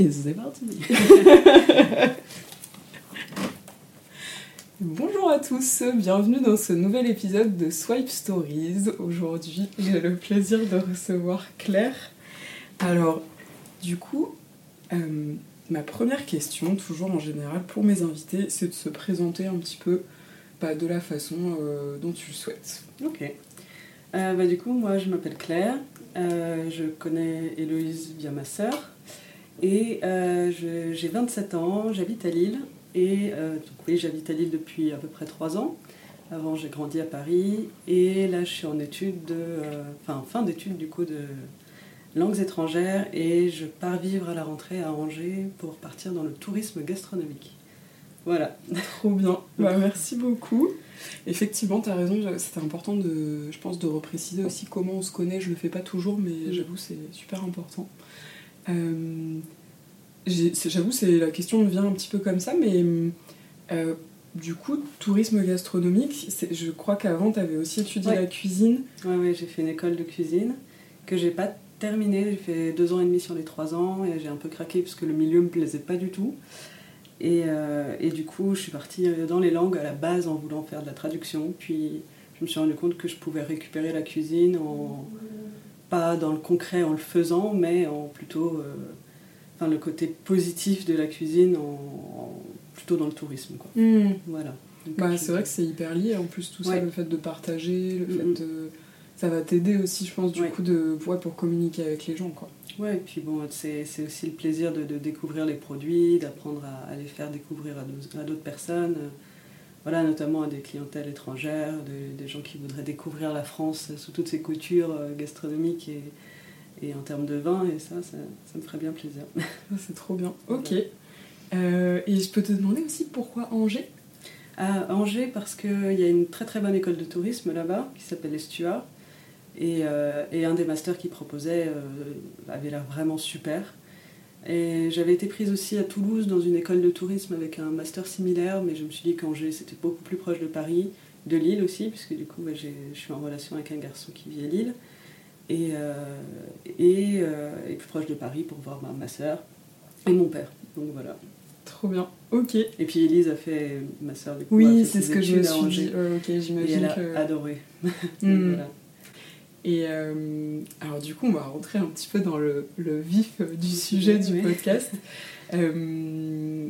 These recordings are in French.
Et c'est parti Bonjour à tous, bienvenue dans ce nouvel épisode de Swipe Stories. Aujourd'hui, j'ai le plaisir de recevoir Claire. Alors, du coup, euh, ma première question, toujours en général pour mes invités, c'est de se présenter un petit peu bah, de la façon euh, dont tu le souhaites. Ok. Euh, bah, du coup, moi, je m'appelle Claire. je connais Héloïse via ma sœur. Et j'ai 27 ans, j'habite à Lille. Et donc, oui, j'habite à Lille depuis à peu près 3 ans. Avant, j'ai grandi à Paris. Et là, je suis en études de. Enfin, fin d'études du coup de langues étrangères et je pars vivre à la rentrée à Angers pour partir dans le tourisme gastronomique. Voilà. Trop bien. Bah, merci beaucoup. Effectivement, tu as raison, c'était important de, je pense, de repréciser aussi comment on se connaît. Je le fais pas toujours, mais mm. j'avoue, c'est super important. Euh, j'avoue, c'est la question me vient un petit peu comme ça, mais euh, du coup, tourisme gastronomique, je crois qu'avant, tu avais aussi étudié la cuisine. Oui, ouais, j'ai fait une école de cuisine que j'ai pas terminé. J'ai fait deux ans et demi sur les trois ans et j'ai un peu craqué parce que le milieu me plaisait pas du tout. Et, euh, et, du coup, je suis partie dans les langues à la base en voulant faire de la traduction. Puis je me suis rendu compte que je pouvais récupérer la cuisine, en, pas dans le concret en le faisant, mais en plutôt euh, enfin, le côté positif de la cuisine, en, plutôt dans le tourisme. Quoi. Hmm. Voilà. Bah, c'est vrai que c'est hyper lié en plus tout ça, le fait de partager, le fait de ça va t'aider aussi, je pense, du coup, de, ouais, pour communiquer avec les gens. Quoi. Ouais, et puis bon, c'est aussi le plaisir de, découvrir les produits, d'apprendre à, les faire découvrir à d'autres personnes. Voilà, notamment à des clientèles étrangères, des gens qui voudraient découvrir la France sous toutes ses coutures euh, gastronomiques et, et en termes de vin, et ça, ça, me ferait bien plaisir. c'est trop bien. Ok. Euh, et je peux te demander aussi pourquoi Angers? À Angers, parce qu'il y a une très très bonne école de tourisme là-bas qui s'appelle Estua euh, et, un des masters qu'il proposait euh, avait l'air vraiment super. Et j'avais été prise aussi à Toulouse dans une école de tourisme avec un master similaire, mais je me suis dit qu'Angers c'était beaucoup plus proche de Paris, de Lille aussi, puisque du coup je suis en relation avec un garçon qui vit à Lille, et, euh, et, plus proche de Paris pour voir ma, soeur et mon père. Donc voilà. Trop bien, ok. Et puis Elise a fait ma soeur du coup. Oui, c'est ce que je me suis dit. ok, j'imagine. Et elle a adoré. Hmm. voilà. Et euh, alors du coup, on va rentrer un petit peu dans le, vif du sujet du podcast. Euh,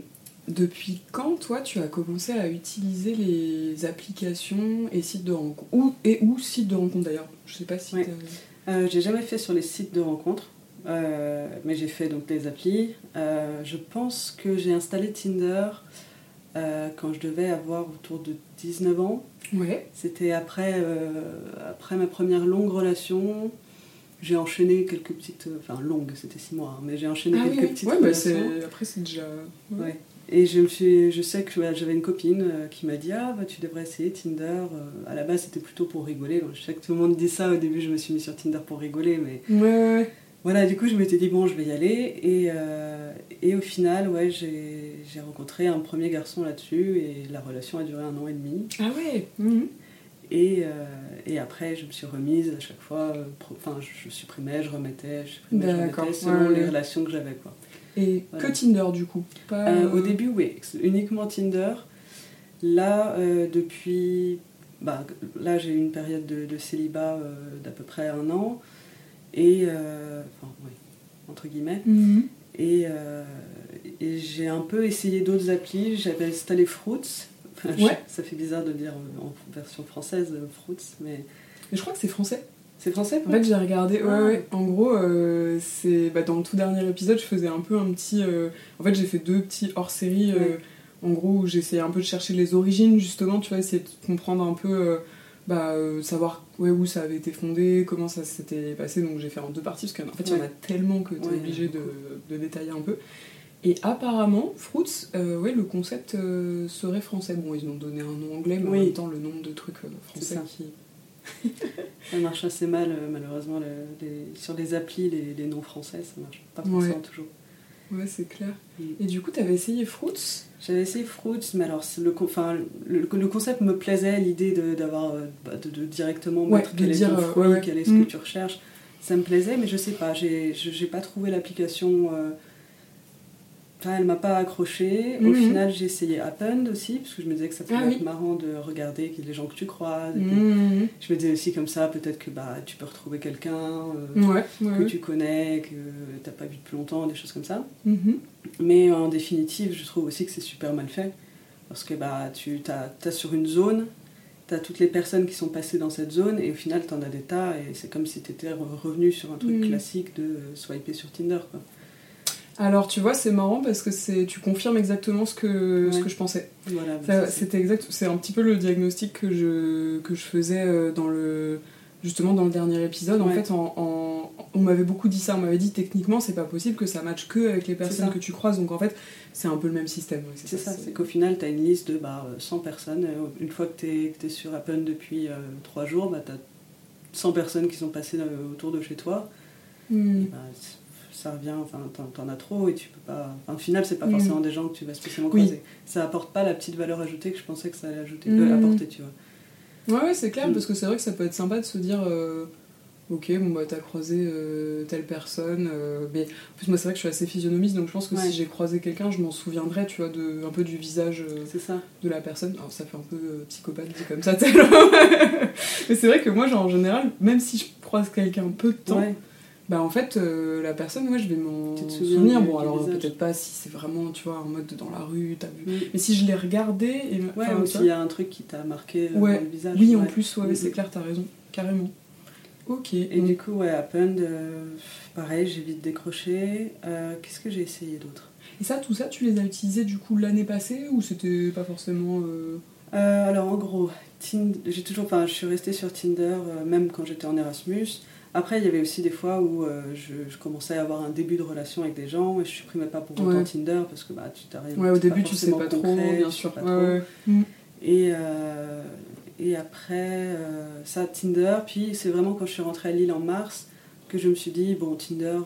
depuis quand, toi, tu as commencé à utiliser les applications et sites de rencontres? Ou, Et ou sites de rencontres d'ailleurs? Je sais pas si... Euh, j'ai jamais fait sur les sites de rencontres, mais j'ai fait donc des applis. je pense que j'ai installé Tinder quand je devais avoir autour de 19 ans. Ouais. C'était après, euh, après ma première longue relation. J'ai enchaîné quelques petites. Euh, enfin, longue, c'était six mois, hein, mais j'ai enchaîné ah quelques petites ouais, bah, relations. après, c'est déjà. Ouais. Et je, me suis, je sais que j'avais une copine euh, qui m'a dit Ah, bah, tu devrais essayer Tinder. À la base, c'était plutôt pour rigoler. je sais que tout le monde dit ça. Au début, je me suis mis sur Tinder pour rigoler, mais. Ouais, Voilà, du coup, je m'étais dit Bon, je vais y aller. Et, et au final, ouais, j'ai rencontré un premier garçon là-dessus et la relation a duré un an et demi. Ah ouais mhm. et, euh, et, après, je me suis remise à chaque fois. Euh, enfin, je, supprimais, je remettais, je supprimais, je remettais selon les relations que j'avais. quoi. Et que Tinder du coup Pas... Euh, au début, oui, uniquement Tinder. Là, depuis. Bah, là, j'ai eu une période de, célibat d'à peu près un an. Et. enfin, oui, entre guillemets. Mhm. Euh, et, j'ai un peu essayé d'autres applis. J'avais installé Fruits. ça fait bizarre de dire en version française euh, Fruits, mais. Mais je crois que c'est français. C'est français En fait, j'ai regardé. Ouais, ouais. En gros, euh, c'est bah, dans le tout dernier épisode, je faisais un peu un petit. En fait, j'ai fait deux petits hors-série. En gros, où j'essayais un peu de chercher les origines, justement, tu vois, essayer de comprendre un peu bah, euh, savoir ouais, où ça avait été fondé, comment ça s'était passé. Donc j'ai fait en deux parties, parce qu'en fait, il y en a tellement que tu es Ouais, obligé de, de détailler un peu. Et apparemment, Fruits, euh, ouais, le concept euh, serait français. Bon, ils ont donné un nom anglais, mais en même temps, le nombre de trucs français ça. qui. Ça marche assez mal, malheureusement. le- les- sur les applis, les, les noms français, ça marche pas forcément toujours. Ouais, c'est clair. Mm. Et du coup, t'avais essayé Fruits? J'avais essayé Fruits, mais alors le, enfin, le, le concept me plaisait, l'idée de, d'avoir, euh, bah, de, de directement Ouais, mettre de quel est dire, ton euh, fruit, ouais, ouais. quel est ce Mm. que tu recherches. Ça me plaisait, mais je sais pas, j'ai pas trouvé l'application. euh, Enfin, elle m'a pas accroché. Au Mhm. final, j'ai essayé Append aussi, parce que je me disais que ça pouvait Ah oui. être marrant de regarder les gens que tu croises. Mmh. Je me disais aussi comme ça, peut-être que bah, tu peux retrouver quelqu'un euh, Ouais, ouais. que tu connais, que t'as pas vu depuis longtemps, des choses comme ça. Mhm. Mais en définitive, je trouve aussi que c'est super mal fait. Parce que bah, tu as, sur une zone, tu as toutes les personnes qui sont passées dans cette zone, et au final, tu en as des tas, et c'est comme si tu étais revenu sur un truc classique de euh, swiper sur Tinder. Quoi. Alors, tu vois, c'est marrant parce que c'est, tu confirmes exactement ce que, ce que je pensais. Voilà, bah, c'est- C'était exact, c'est un petit peu le diagnostic que je, que je faisais euh, dans le, justement dans le dernier épisode. En fait, en, en- on m'avait beaucoup dit ça. On m'avait dit techniquement, c'est pas possible que ça matche que avec les personnes que tu croises. Donc en fait, c'est un peu le même système. c'est ça, c'est qu'au final, tu as une liste de bah, euh, 100 personnes. euh, Une fois que tu es, sur Apple depuis 3 jours, bah, tu as 100 personnes qui sont passées euh, autour de chez toi. Hmm. bah, ça revient, enfin, t'en, as trop et tu peux pas. Enfin, au final, c'est pas Mm. forcément des gens que tu vas spécialement Oui. croiser. Ça apporte pas la petite valeur ajoutée que je pensais que ça allait ajouter, Mm. euh, apporter, tu vois. Ouais, ouais, c'est clair, Mm. parce que c'est vrai que ça peut être sympa de se dire euh, Ok, bon, bah, t'as croisé euh, telle personne. mais en plus, moi, c'est vrai que je suis assez physionomiste, donc je pense que Ouais. si j'ai croisé quelqu'un, je m'en souviendrai, tu vois, de, un peu du visage ça. de la personne. Alors, ça fait un peu psychopathe dit comme ça, tellement. mais c'est vrai que moi, genre, en général, même si je croise quelqu'un peu de temps, Ouais. Bah, en fait, euh, la personne, moi, je vais m'en souvenir. Bon, alors, peut-être pas si c'est vraiment, tu vois, en mode dans la rue, vu. Mm. Mais si je l'ai regardé. Et, Ouais, enfin, ou s'il y a un truc qui t'a marqué euh, Ouais. dans le visage. oui, en ouais. plus, ouais, c'est clair, t'as raison, carrément. Ok. Et donc- du coup, ouais, Append, euh, pareil, j'ai vite décroché. Euh, qu'est-ce que j'ai essayé d'autre? Et ça, tout ça, tu les as utilisés du coup l'année passée ou c'était pas forcément. alors en gros, j'ai toujours, enfin, je suis restée sur Tinder même quand j'étais en Erasmus. Après, il y avait aussi des fois où euh, je, je commençais à avoir un début de relation avec des gens et je supprimais pas pour autant Ouais. Tinder parce que bah tu t'arrives. Ouais, au début, tu sais pas trop, concret, bien tu sais sûr. pas Ouais, trop. Mm. Et, euh, et après, euh, ça, Tinder. Puis c'est vraiment quand je suis rentrée à Lille en mars que je me suis dit, bon, Tinder,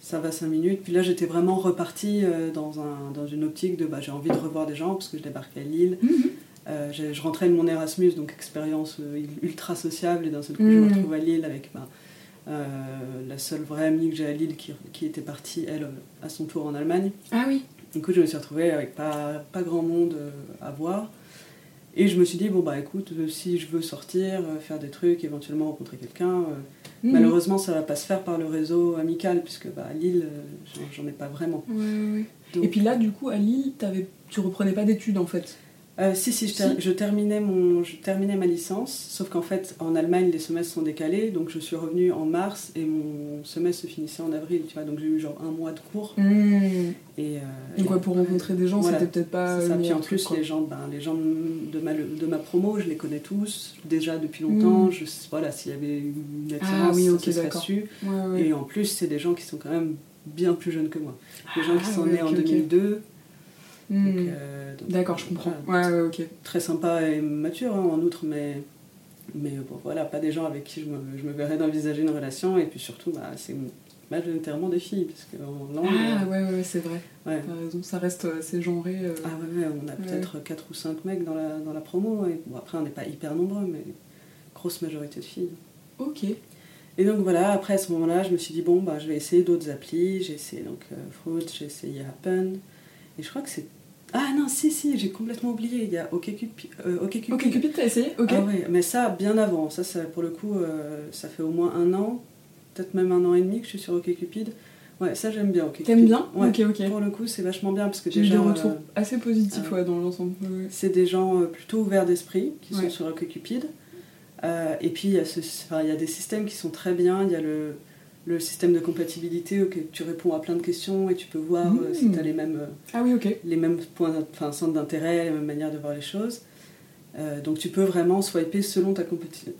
ça va 5 minutes. Puis là, j'étais vraiment repartie dans, un, dans une optique de bah, j'ai envie de revoir des gens parce que je débarquais à Lille. Mhm. Euh, je rentrais de mon Erasmus, donc expérience euh, ultra sociable, et d'un seul coup, je Mhm. me retrouve à Lille avec bah, euh, la seule vraie amie que j'ai à Lille qui, qui était partie, elle, à son tour en Allemagne. Ah oui. Du coup, je me suis retrouvée avec pas, pas grand monde à voir. Et je me suis dit, bon, bah écoute, si je veux sortir, faire des trucs, éventuellement rencontrer quelqu'un, Mhm. malheureusement, ça va pas se faire par le réseau amical, puisque bah, à Lille, j'en- ai pas vraiment. Ouais, ouais. Donc- Et puis là, du coup, à Lille, t'avais... tu reprenais pas d'études en fait? Euh, si, si, je, ter- Si. je terminais mon, je terminais ma licence, sauf qu'en fait, en Allemagne, les semestres sont décalés, donc je suis revenue en mars et mon semestre se finissait en avril, tu vois, donc j'ai eu genre un mois de cours. Et, euh, Donc, et ouais, pour rencontrer des gens, voilà, c'était peut-être pas. ça. Puis en plus, quoi. les gens, ben, les gens de ma, de ma promo, je les connais tous déjà depuis longtemps. Mm. Je, voilà, s'il y avait une attirance, Ah oui, ça ok, se serait d'accord. su. Ouais, ouais. Et en plus, c'est des gens qui sont quand même bien plus jeunes que moi. Des gens qui Ah, sont nés en ok, ok. 2002. Hmm. Donc, euh, D'accord, je comprends. voilà, Ouais, ouais, ok. très sympa et mature hein, en outre, mais, mais bon, voilà, pas des gens avec qui je me, je me verrais d'envisager une relation. Et puis surtout, bah, c'est majoritairement des filles, parce qu'en langue. Ah euh, ouais, ouais, c'est vrai. ouais. T'as raison, ça reste assez genré. euh. Ah ouais, ouais, on a peut-être 4 ou 5 mecs dans la, dans la promo. Et, bon, après, on n'est pas hyper nombreux, mais grosse majorité de filles. Ok. Et donc voilà, après à ce moment-là, je me suis dit, bon, bah, je vais essayer d'autres applis. J'ai essayé donc euh, Fruit, j'ai essayé Happen. Et je crois que c'est. Ah non, si, si, j'ai complètement oublié. Il y a OkCupid. Euh, OkCupid. Ok, Cupid, t'as essayé Ok. Ah ouais, mais ça, bien avant. Ça, ça pour le coup, euh, ça fait au moins un an, peut-être même un an et demi que je suis sur OkCupid. Ouais, ça, j'aime bien OkCupid. T'aimes bien Ouais. Ok, ok. Pour le coup, c'est vachement bien parce que J'ai des retours euh, assez positifs ah ouais, dans l'ensemble. Ouais, c'est des gens euh, plutôt ouverts d'esprit qui sont sur OkCupid. Euh, et puis, il y, a ce- enfin, il y a des systèmes qui sont très bien. Il y a le, le système de compatibilité auquel tu réponds à plein de questions et tu peux voir euh, si Mm. tu as les mêmes, euh, Ah oui, ok. les mêmes points, enfin, centres d'intérêt, les mêmes manières de voir les choses. Euh, donc tu peux vraiment swiper selon ta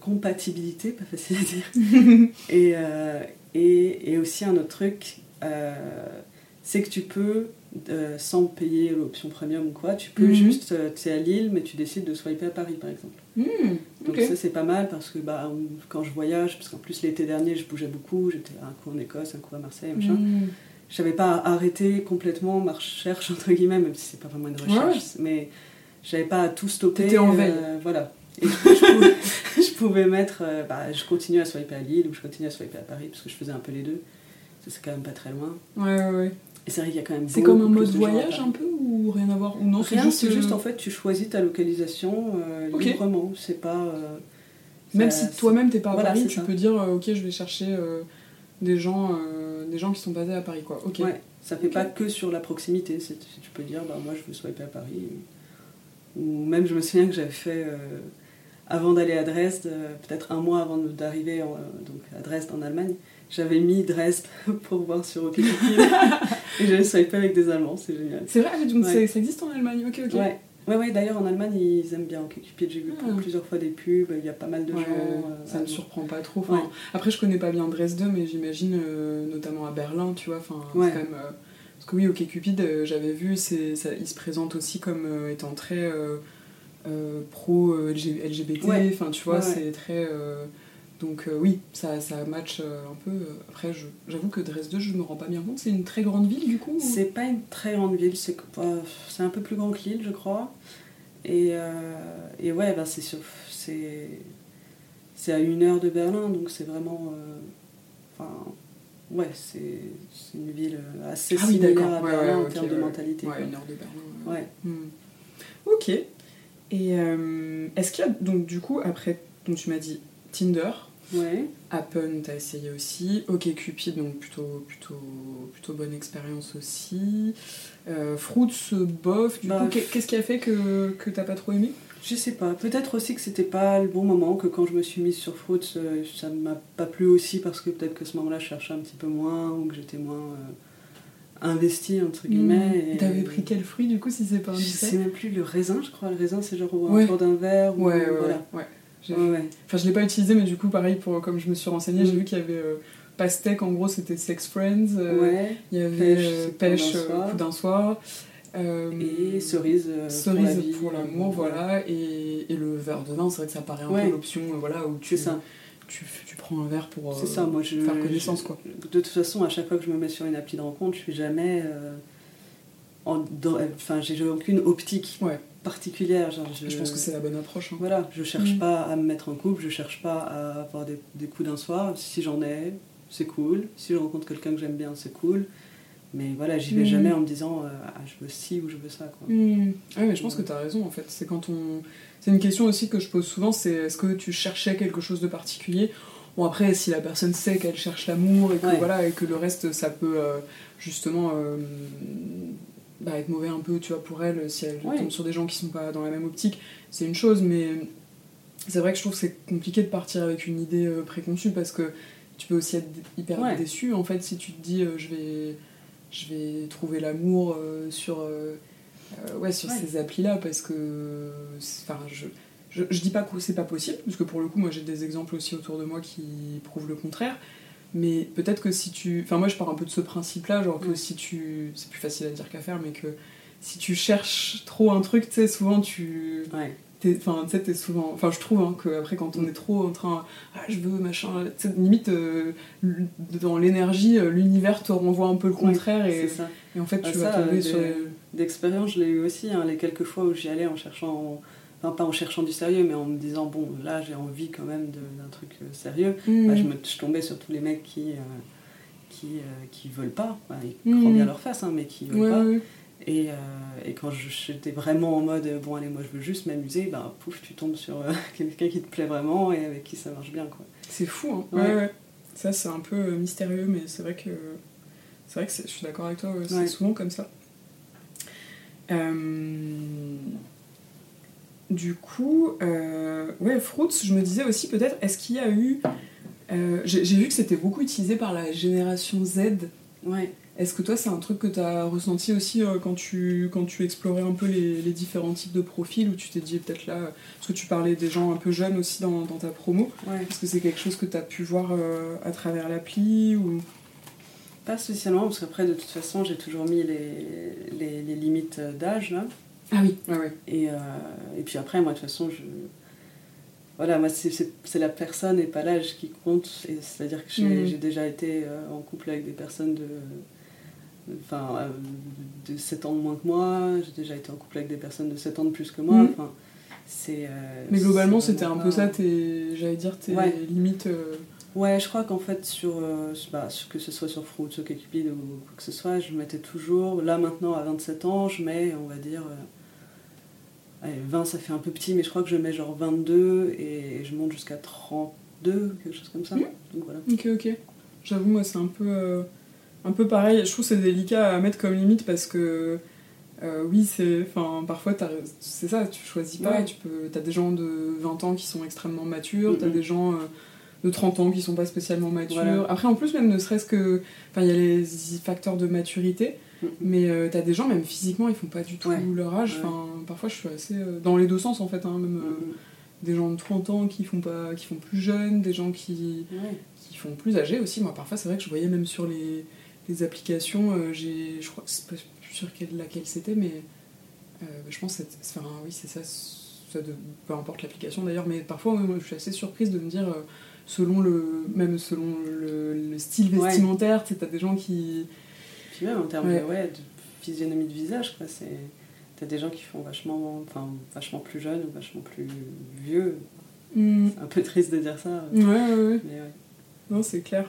compatibilité, pas facile à dire. et, euh, et, et, aussi un autre truc, c'est que tu peux, sans payer l'option premium ou quoi, tu peux mhm. juste, tu es à Lille, mais tu décides de swiper à Paris par exemple. Hmm, donc ça c'est pas mal parce que bah, quand je voyage, parce qu'en plus l'été dernier je bougeais beaucoup, j'étais un coup en Écosse, un coup à Marseille, machin. Je n'avais pas arrêté complètement ma recherche, entre guillemets, même si c'est pas vraiment une recherche, mais j'avais pas à tout stopper. T'étais en veille. Euh, voilà. Et je, pouvais, mettre. Euh, bah, je continue à swiper à Lille ou je continue à swiper à Paris parce que je faisais un peu les deux. C'est quand même pas très loin. Ouais, ouais, ouais. Et c'est vrai qu'il y a quand même C'est comme un mode voyage un peu ou rien à voir ou non Rien, c'est juste, en fait tu choisis ta localisation euh, librement. C'est pas. même si toi-même t'es pas à Paris, tu peux dire ok je vais chercher des gens des gens qui sont basés à Paris quoi. Ok. Ouais, ça fait pas que sur la proximité. Tu peux dire bah moi je veux swiper à Paris. Ou même, je me souviens que j'avais fait, euh, avant d'aller à Dresde, euh, peut-être un mois avant d'arriver donc à Dresde en Allemagne, j'avais mis Dresde pour voir sur OkCupid. et j'avais swipé avec des Allemands, c'est génial. C'est vrai, donc ça existe en Allemagne, ok, ok. Ouais. Ouais, ouais d'ailleurs en Allemagne ils aiment bien OkCupid, j'ai vu ah. plusieurs fois des pubs, il y a pas mal de gens. Euh, ça ne surprend pas trop. Après, je connais pas bien Dresde, mais j'imagine notamment à Berlin, tu vois, enfin, c'est quand même parce que oui, OK Cupid, euh, j'avais vu, ça, il se présente aussi comme euh, étant très euh, pro-LGBT. Enfin, tu vois, c'est très. Donc oui, ça, ça match un peu. Après, j'avoue que Dresde, je me rends pas bien compte. C'est une très grande ville, du coup C'est pas une très grande ville, c'est, c'est un peu plus grand que Lille, je crois. Et, et ouais, bah, c'est, c'est, c'est à une heure de Berlin, donc c'est vraiment... Enfin, ouais, c'est une ville assez ah similaire à Berlin en termes de mentalité. Ouais, une heure de Berlin. Ouais. Hmm. Ok. Et euh, est-ce qu'il y a, donc du coup, après, donc tu m'as dit Tinder, ouais. Appen, t'as essayé aussi, Ok Cupid, donc plutôt, plutôt, plutôt bonne expérience aussi. Euh, Fruits, bof, du bah, coup, qu'est-ce qui a fait que, que t'as pas trop aimé? Je sais pas. Peut-être aussi que c'était pas le bon moment, que quand je me suis mise sur Fruits, euh, ça ne m'a pas plu aussi parce que peut-être que ce moment-là, je cherchais un petit peu moins ou que j'étais moins euh, investie, entre hmm. guillemets. T'avais pris quel fruit du coup, si c'est pas un Je sais même plus, le raisin, je crois. Le raisin, c'est genre autour d'un verre. Ouais, ouais, voilà. ouais. Enfin, je l'ai pas utilisé, mais du coup, pareil, pour, comme je me suis renseignée, j'ai hmm. vu qu'il y avait. Euh, Pastèque, en gros, c'était Sex Friends. Il y avait Pêche, coup d'un soir. Euh, et cerise, euh, cerise pour l'amour, voilà. Et, et, le verre de vin, c'est vrai que ça paraît un peu l'option euh, voilà, où tu, ça. Tu, tu, prends un verre pour ça, moi, je, faire connaissance. quoi. De toute façon, à chaque fois que je me mets sur une appli de rencontre, je suis jamais. enfin, j'ai aucune optique particulière. Genre, je, pense que c'est la bonne approche. Hein. Voilà, je cherche mm. pas à me mettre en couple, je cherche pas à avoir des, des coups d'un soir. Si j'en ai, c'est cool. Si je rencontre quelqu'un que j'aime bien, c'est cool. Mais voilà, j'y vais mm. jamais en me disant euh, ah, je veux ci ou je veux ça. Quoi. Mm. Ah, mais je pense que tu as raison en fait. C'est quand on. C'est une question aussi que je pose souvent c'est est-ce que tu cherchais quelque chose de particulier? Bon, après, si la personne sait qu'elle cherche l'amour et, que voilà, et que le reste, ça peut euh, justement euh, bah, être mauvais un peu tu vois, pour elle si elle tombe sur des gens qui sont pas dans la même optique, c'est une chose, mais c'est vrai que je trouve que c'est compliqué de partir avec une idée préconçue parce que tu peux aussi être hyper déçu en fait si tu te dis je vais je vais trouver l'amour euh, sur, euh, euh, ouais, sur ces applis-là parce que. Enfin, je, je, je, dis pas que c'est pas possible, parce que pour le coup, moi j'ai des exemples aussi autour de moi qui prouvent le contraire. Mais peut-être que si tu. Enfin, moi je pars un peu de ce principe-là, genre que si tu. C'est plus facile à dire qu'à faire, mais que si tu cherches trop un truc, tu sais, souvent tu. Ouais. Enfin, tu sais, t'es souvent. Enfin, je trouve hein, qu'après, quand on est trop en train. Ah, je veux, machin. limite, euh, dans l'énergie, euh, l'univers te renvoie un peu le contraire. et, ça. et en fait, tu vas tomber sur. D'expérience, je l'ai eu aussi, hein, les quelques fois où j'y allais en cherchant. Enfin, pas en cherchant du sérieux, mais en me disant, bon, là, j'ai envie quand même d'un truc euh, sérieux. Mmh. Bah, je, me, je tombais sur tous les mecs qui. qui, qui veulent pas, bah, ils mmh. bien leur face, hein, mais qui veulent pas. Et, euh, et, quand j'étais vraiment en mode bon allez moi je veux juste m'amuser, ben pouf tu tombes sur euh, quelqu'un qui te plaît vraiment et avec qui ça marche bien quoi. C'est fou hein. Ouais. ouais. Ça c'est un peu euh, mystérieux mais c'est vrai que c'est vrai que je suis d'accord avec toi, c'est souvent comme ça. Du coup, ouais, Fruits, je me disais aussi peut-être, est-ce qu'il y a eu. J'ai vu que c'était beaucoup utilisé par la génération Z. Ouais. Est-ce que toi, c'est un truc que tu as ressenti aussi euh, quand, tu, quand tu explorais un peu les, les différents types de profils, où tu t'es dit peut-être là, euh, parce que tu parlais des gens un peu jeunes aussi dans, dans ta promo, Ouais. est-ce que c'est quelque chose que tu as pu voir euh, à travers l'appli ou... Pas spécialement, parce qu'après, de toute façon, j'ai toujours mis les, les, les limites d'âge, là. Ah oui, ouais, ouais. Et, euh, et puis après, moi, de toute façon, je. Voilà, moi, c'est- la personne et pas l'âge qui compte. C'est-à-dire que j'ai Mhm. déjà été euh, en couple avec des personnes de. Enfin, euh, de 7 ans de moins que moi. J'ai déjà été en couple avec des personnes de 7 ans de plus que moi. Mhm. Enfin, c'est. euh, Mais globalement, c'était un peu ça, tes, j'allais dire, tes Ouais. limites. euh, Ouais, je crois qu'en fait, sur, euh, bah, que ce soit sur Fruits, sur Cupid ou quoi que ce soit, je mettais toujours, là maintenant à 27 ans, je mets, on va dire, allez, 20 ça fait un peu petit, mais je crois que je mets genre 22 et je monte jusqu'à 32, quelque chose comme ça. Donc voilà. Ok, ok. J'avoue, moi, c'est un peu, euh, un peu pareil. Je trouve que c'est délicat à mettre comme limite parce que, euh, oui, c'est, enfin, parfois, t'as- c'est ça, tu choisis pas. Ouais. Tu peux, t'as des gens de 20 ans qui sont extrêmement matures, t'as Mhm. des gens euh, de 30 ans qui sont pas spécialement matures. Voilà. Après, en plus, même ne serait-ce que, enfin, il y a les facteurs de maturité. Mais euh, t'as des gens, même physiquement, ils font pas du tout Ouais. leur âge. Ouais. Enfin, parfois, je suis assez euh, dans les deux sens en fait, hein, même. euh, des gens de 30 ans qui font pas qui font plus jeunes des gens qui, Ouais. qui font plus âgés aussi. Moi, parfois, c'est vrai que je voyais même sur les, les applications, euh, j'ai, je crois, c'est pas plus sûr quelle, laquelle c'était, mais euh, je pense que c'est, enfin, oui, c'est ça, ça de, peu importe l'application d'ailleurs, mais parfois, ouais, moi, je suis assez surprise de me dire, selon le, même selon le, le style Ouais. vestimentaire, tu sais, t'as des gens qui. Puis même en termes Ouais. de, ouais, de physionomie de visage, quoi, c'est. T'as des gens qui font vachement, enfin, vachement plus jeunes ou vachement plus vieux. Hmm, C'est un peu triste de dire ça. Ouais, ouais, ouais. Mais ouais. Non, c'est clair.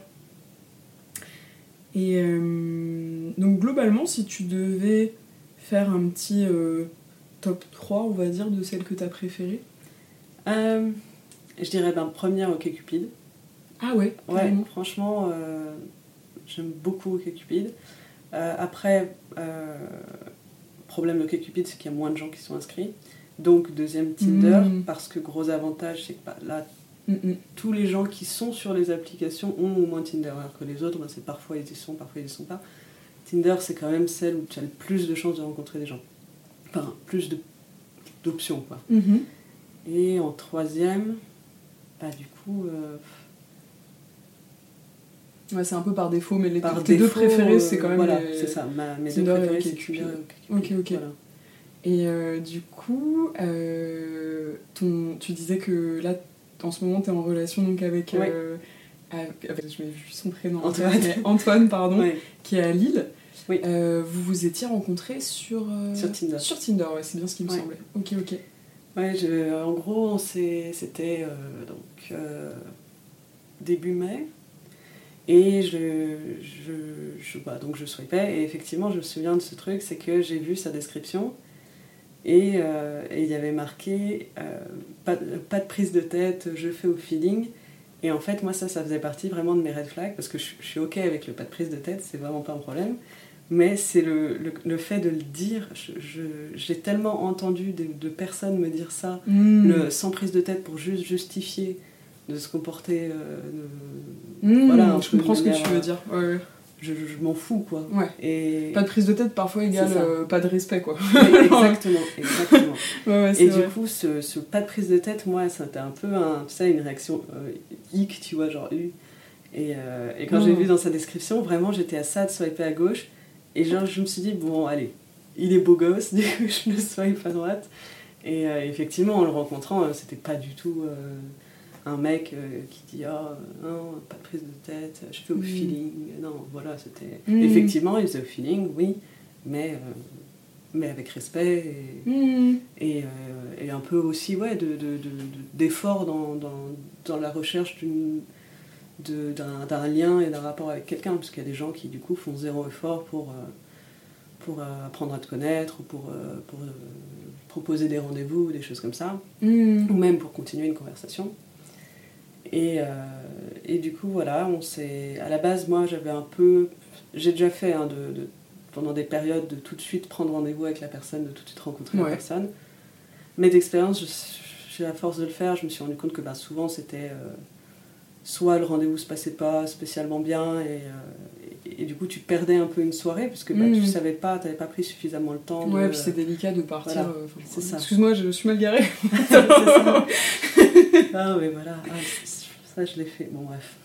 Et euh, donc globalement, si tu devais faire un petit euh, top 3, on va dire, de celles que tu as préférées? Euh, je dirais ben, première OkCupid. Ah ouais, franchement, j'aime beaucoup OkCupid. Euh, après, euh, problème d'OkCupid, c'est qu'il y a moins de gens qui sont inscrits. Donc, deuxième Tinder, Mm. parce que gros avantage, c'est que bah, là, Mm, mm. tous les gens qui sont sur les applications ont au moins Tinder, alors que les autres, ben, c'est parfois ils y sont, parfois ils y sont pas. Tinder, c'est quand même celle où tu as le plus de chances de rencontrer des gens. Enfin, plus de- d'options, quoi. Mhm. Et en troisième, bah du coup, euh, Ouais, c'est un peu par défaut, mais les par tes deux préférés, euh, c'est quand même Voilà, les- c'est ça. Ma, mes Tinder deux préférés, c'est OkCupid. Ok, ok. Voilà. Et euh, du coup, euh, ton, tu disais que là, en ce moment, tu es en relation donc avec, Ouais. euh, avec- avec- je m'ai vu son prénom, Antoine. pardon, Ouais. qui est à Lille. Oui. Euh, vous vous étiez rencontrés sur, euh, Sur Tinder. Sur Tinder, ouais, c'est bien ce qui me semblait. Ok, ok. Ouais, je- en gros, c'était euh, donc euh, début mai. Et je, je, je, bah, donc je sweepais, et effectivement, je me souviens de ce truc, c'est que j'ai vu sa description, et euh, et il y avait marqué euh, pas, pas de prise de tête, je fais au feeling. Et en fait, moi, ça, ça faisait partie vraiment de mes red flags, parce que je, je suis OK avec le pas de prise de tête, c'est vraiment pas un problème. Mais c'est le, le, le fait de le dire, j'ai tellement entendu de, de personnes me dire ça, Mm. le, sans prise de tête pour juste justifier de se comporter. euh, de- Mm, voilà, je comprends ce que tu veux dire. Ouais, ouais. je je m'en fous, quoi. Ouais. Et... Pas de prise de tête, parfois égale ça. euh, pas de respect, quoi. Exactement, exactement. Et vrai. du coup, ce, ce pas de prise de tête, moi, c'était un peu un, tu sais, une réaction euh, hic, tu vois, genre U. Et, euh, et quand j'ai vu dans sa description, vraiment, j'étais à ça de swiper à gauche. Et genre, je me suis dit, bon, allez, il est beau gosse, du coup, je le swipe à droite. Et euh, effectivement, en le rencontrant, euh, c'était pas du tout euh, un mec euh, qui dit, ah, non, pas de prise de tête, je fais au Mm. feeling. Non, voilà, c'était. Mm. Effectivement, il faisait au feeling, oui, mais, euh, mais avec respect. Et, Mm. et, euh, et un peu aussi ouais, de, de, de- de- d'effort dans, dans, dans la recherche d'une, d'un, lien et d'un rapport avec quelqu'un, parce qu'il y a des gens qui du coup font zéro effort pour, euh, pour euh, apprendre à te connaître, ou pour, euh, pour euh, proposer des rendez-vous, ou des choses comme ça, ou même pour continuer une conversation. Et, euh, et du coup, voilà, on s'est. À la base, moi, j'avais un peu. J'ai déjà fait hein, de, de- pendant des périodes de tout de suite prendre rendez-vous avec la personne, de tout de suite rencontrer Ouais. la personne. Mais d'expérience, j'ai à force de le faire, je me suis rendu compte que bah, souvent c'était. euh, soit le rendez-vous se passait pas spécialement bien et, euh, et- et, du coup, tu perdais un peu une soirée parce que bah, Mm. tu savais pas, tu n'avais pas pris suffisamment le temps. Ouais, de... puis c'est délicat de partir. voilà, euh. Excuse-moi, je suis mal garée. Ça. ah, mais voilà, ah, ça je l'ai fait. Bon, bref.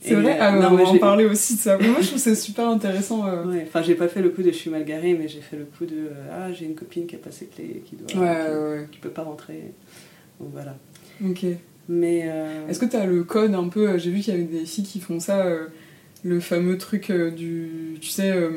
C'est vrai, euh, ah, non, on va en parler aussi de ça. Moi, je trouve c'est super intéressant. euh. Ouais, enfin, j'ai pas fait le coup de je suis mal garée, mais j'ai fait le coup de euh, ah, j'ai une copine qui a pas ses clés, qui doit. Ouais, qui, ouais, qui peut pas rentrer. Donc voilà. Ok. Mais. euh, Est-ce que tu as le code un peu euh, J'ai vu qu'il y avait des filles qui font ça, euh, le fameux truc euh, du. Tu sais, euh,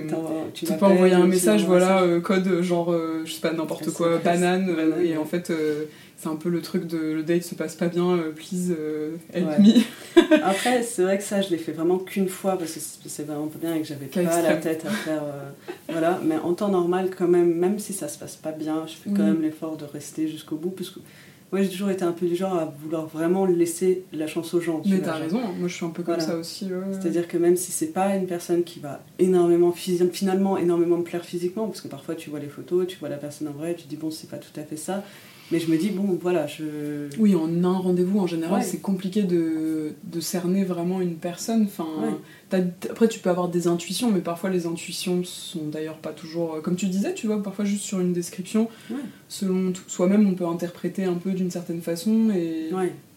tu peux envoyer un message, voilà, euh, code euh, genre, euh, je sais pas, n'importe quoi, banane, euh, banane, et en fait, euh, c'est un peu le truc de le date se passe pas bien, euh, please euh, help Ouais. me. Après, c'est vrai que ça, je l'ai fait vraiment qu'une fois parce que c'est- vraiment pas bien et que j'avais pas la tête à faire. euh, voilà, mais en temps normal, quand même, même si ça se passe pas bien, je fais quand Oui. même l'effort de rester jusqu'au bout parce que moi, j'ai toujours été un peu du genre à vouloir vraiment laisser la chance aux gens. tu Mais t'as raison, hein. moi je suis un peu comme Voilà. ça aussi. ouais. C'est-à-dire que même si c'est pas une personne qui va énormément, finalement énormément me plaire physiquement, parce que parfois tu vois les photos, tu vois la personne en vrai, tu te dis bon, c'est pas tout à fait ça, mais je me dis bon, voilà, je. Oui, en un rendez-vous, en général, Ouais. c'est compliqué de, de cerner vraiment une personne. Enfin, Ouais. après, tu peux avoir des intuitions, mais parfois les intuitions sont d'ailleurs pas toujours. euh, Comme tu disais, tu vois, parfois juste sur une description, Ouais. selon soi-même, on peut interpréter un peu d'une certaine façon. Et...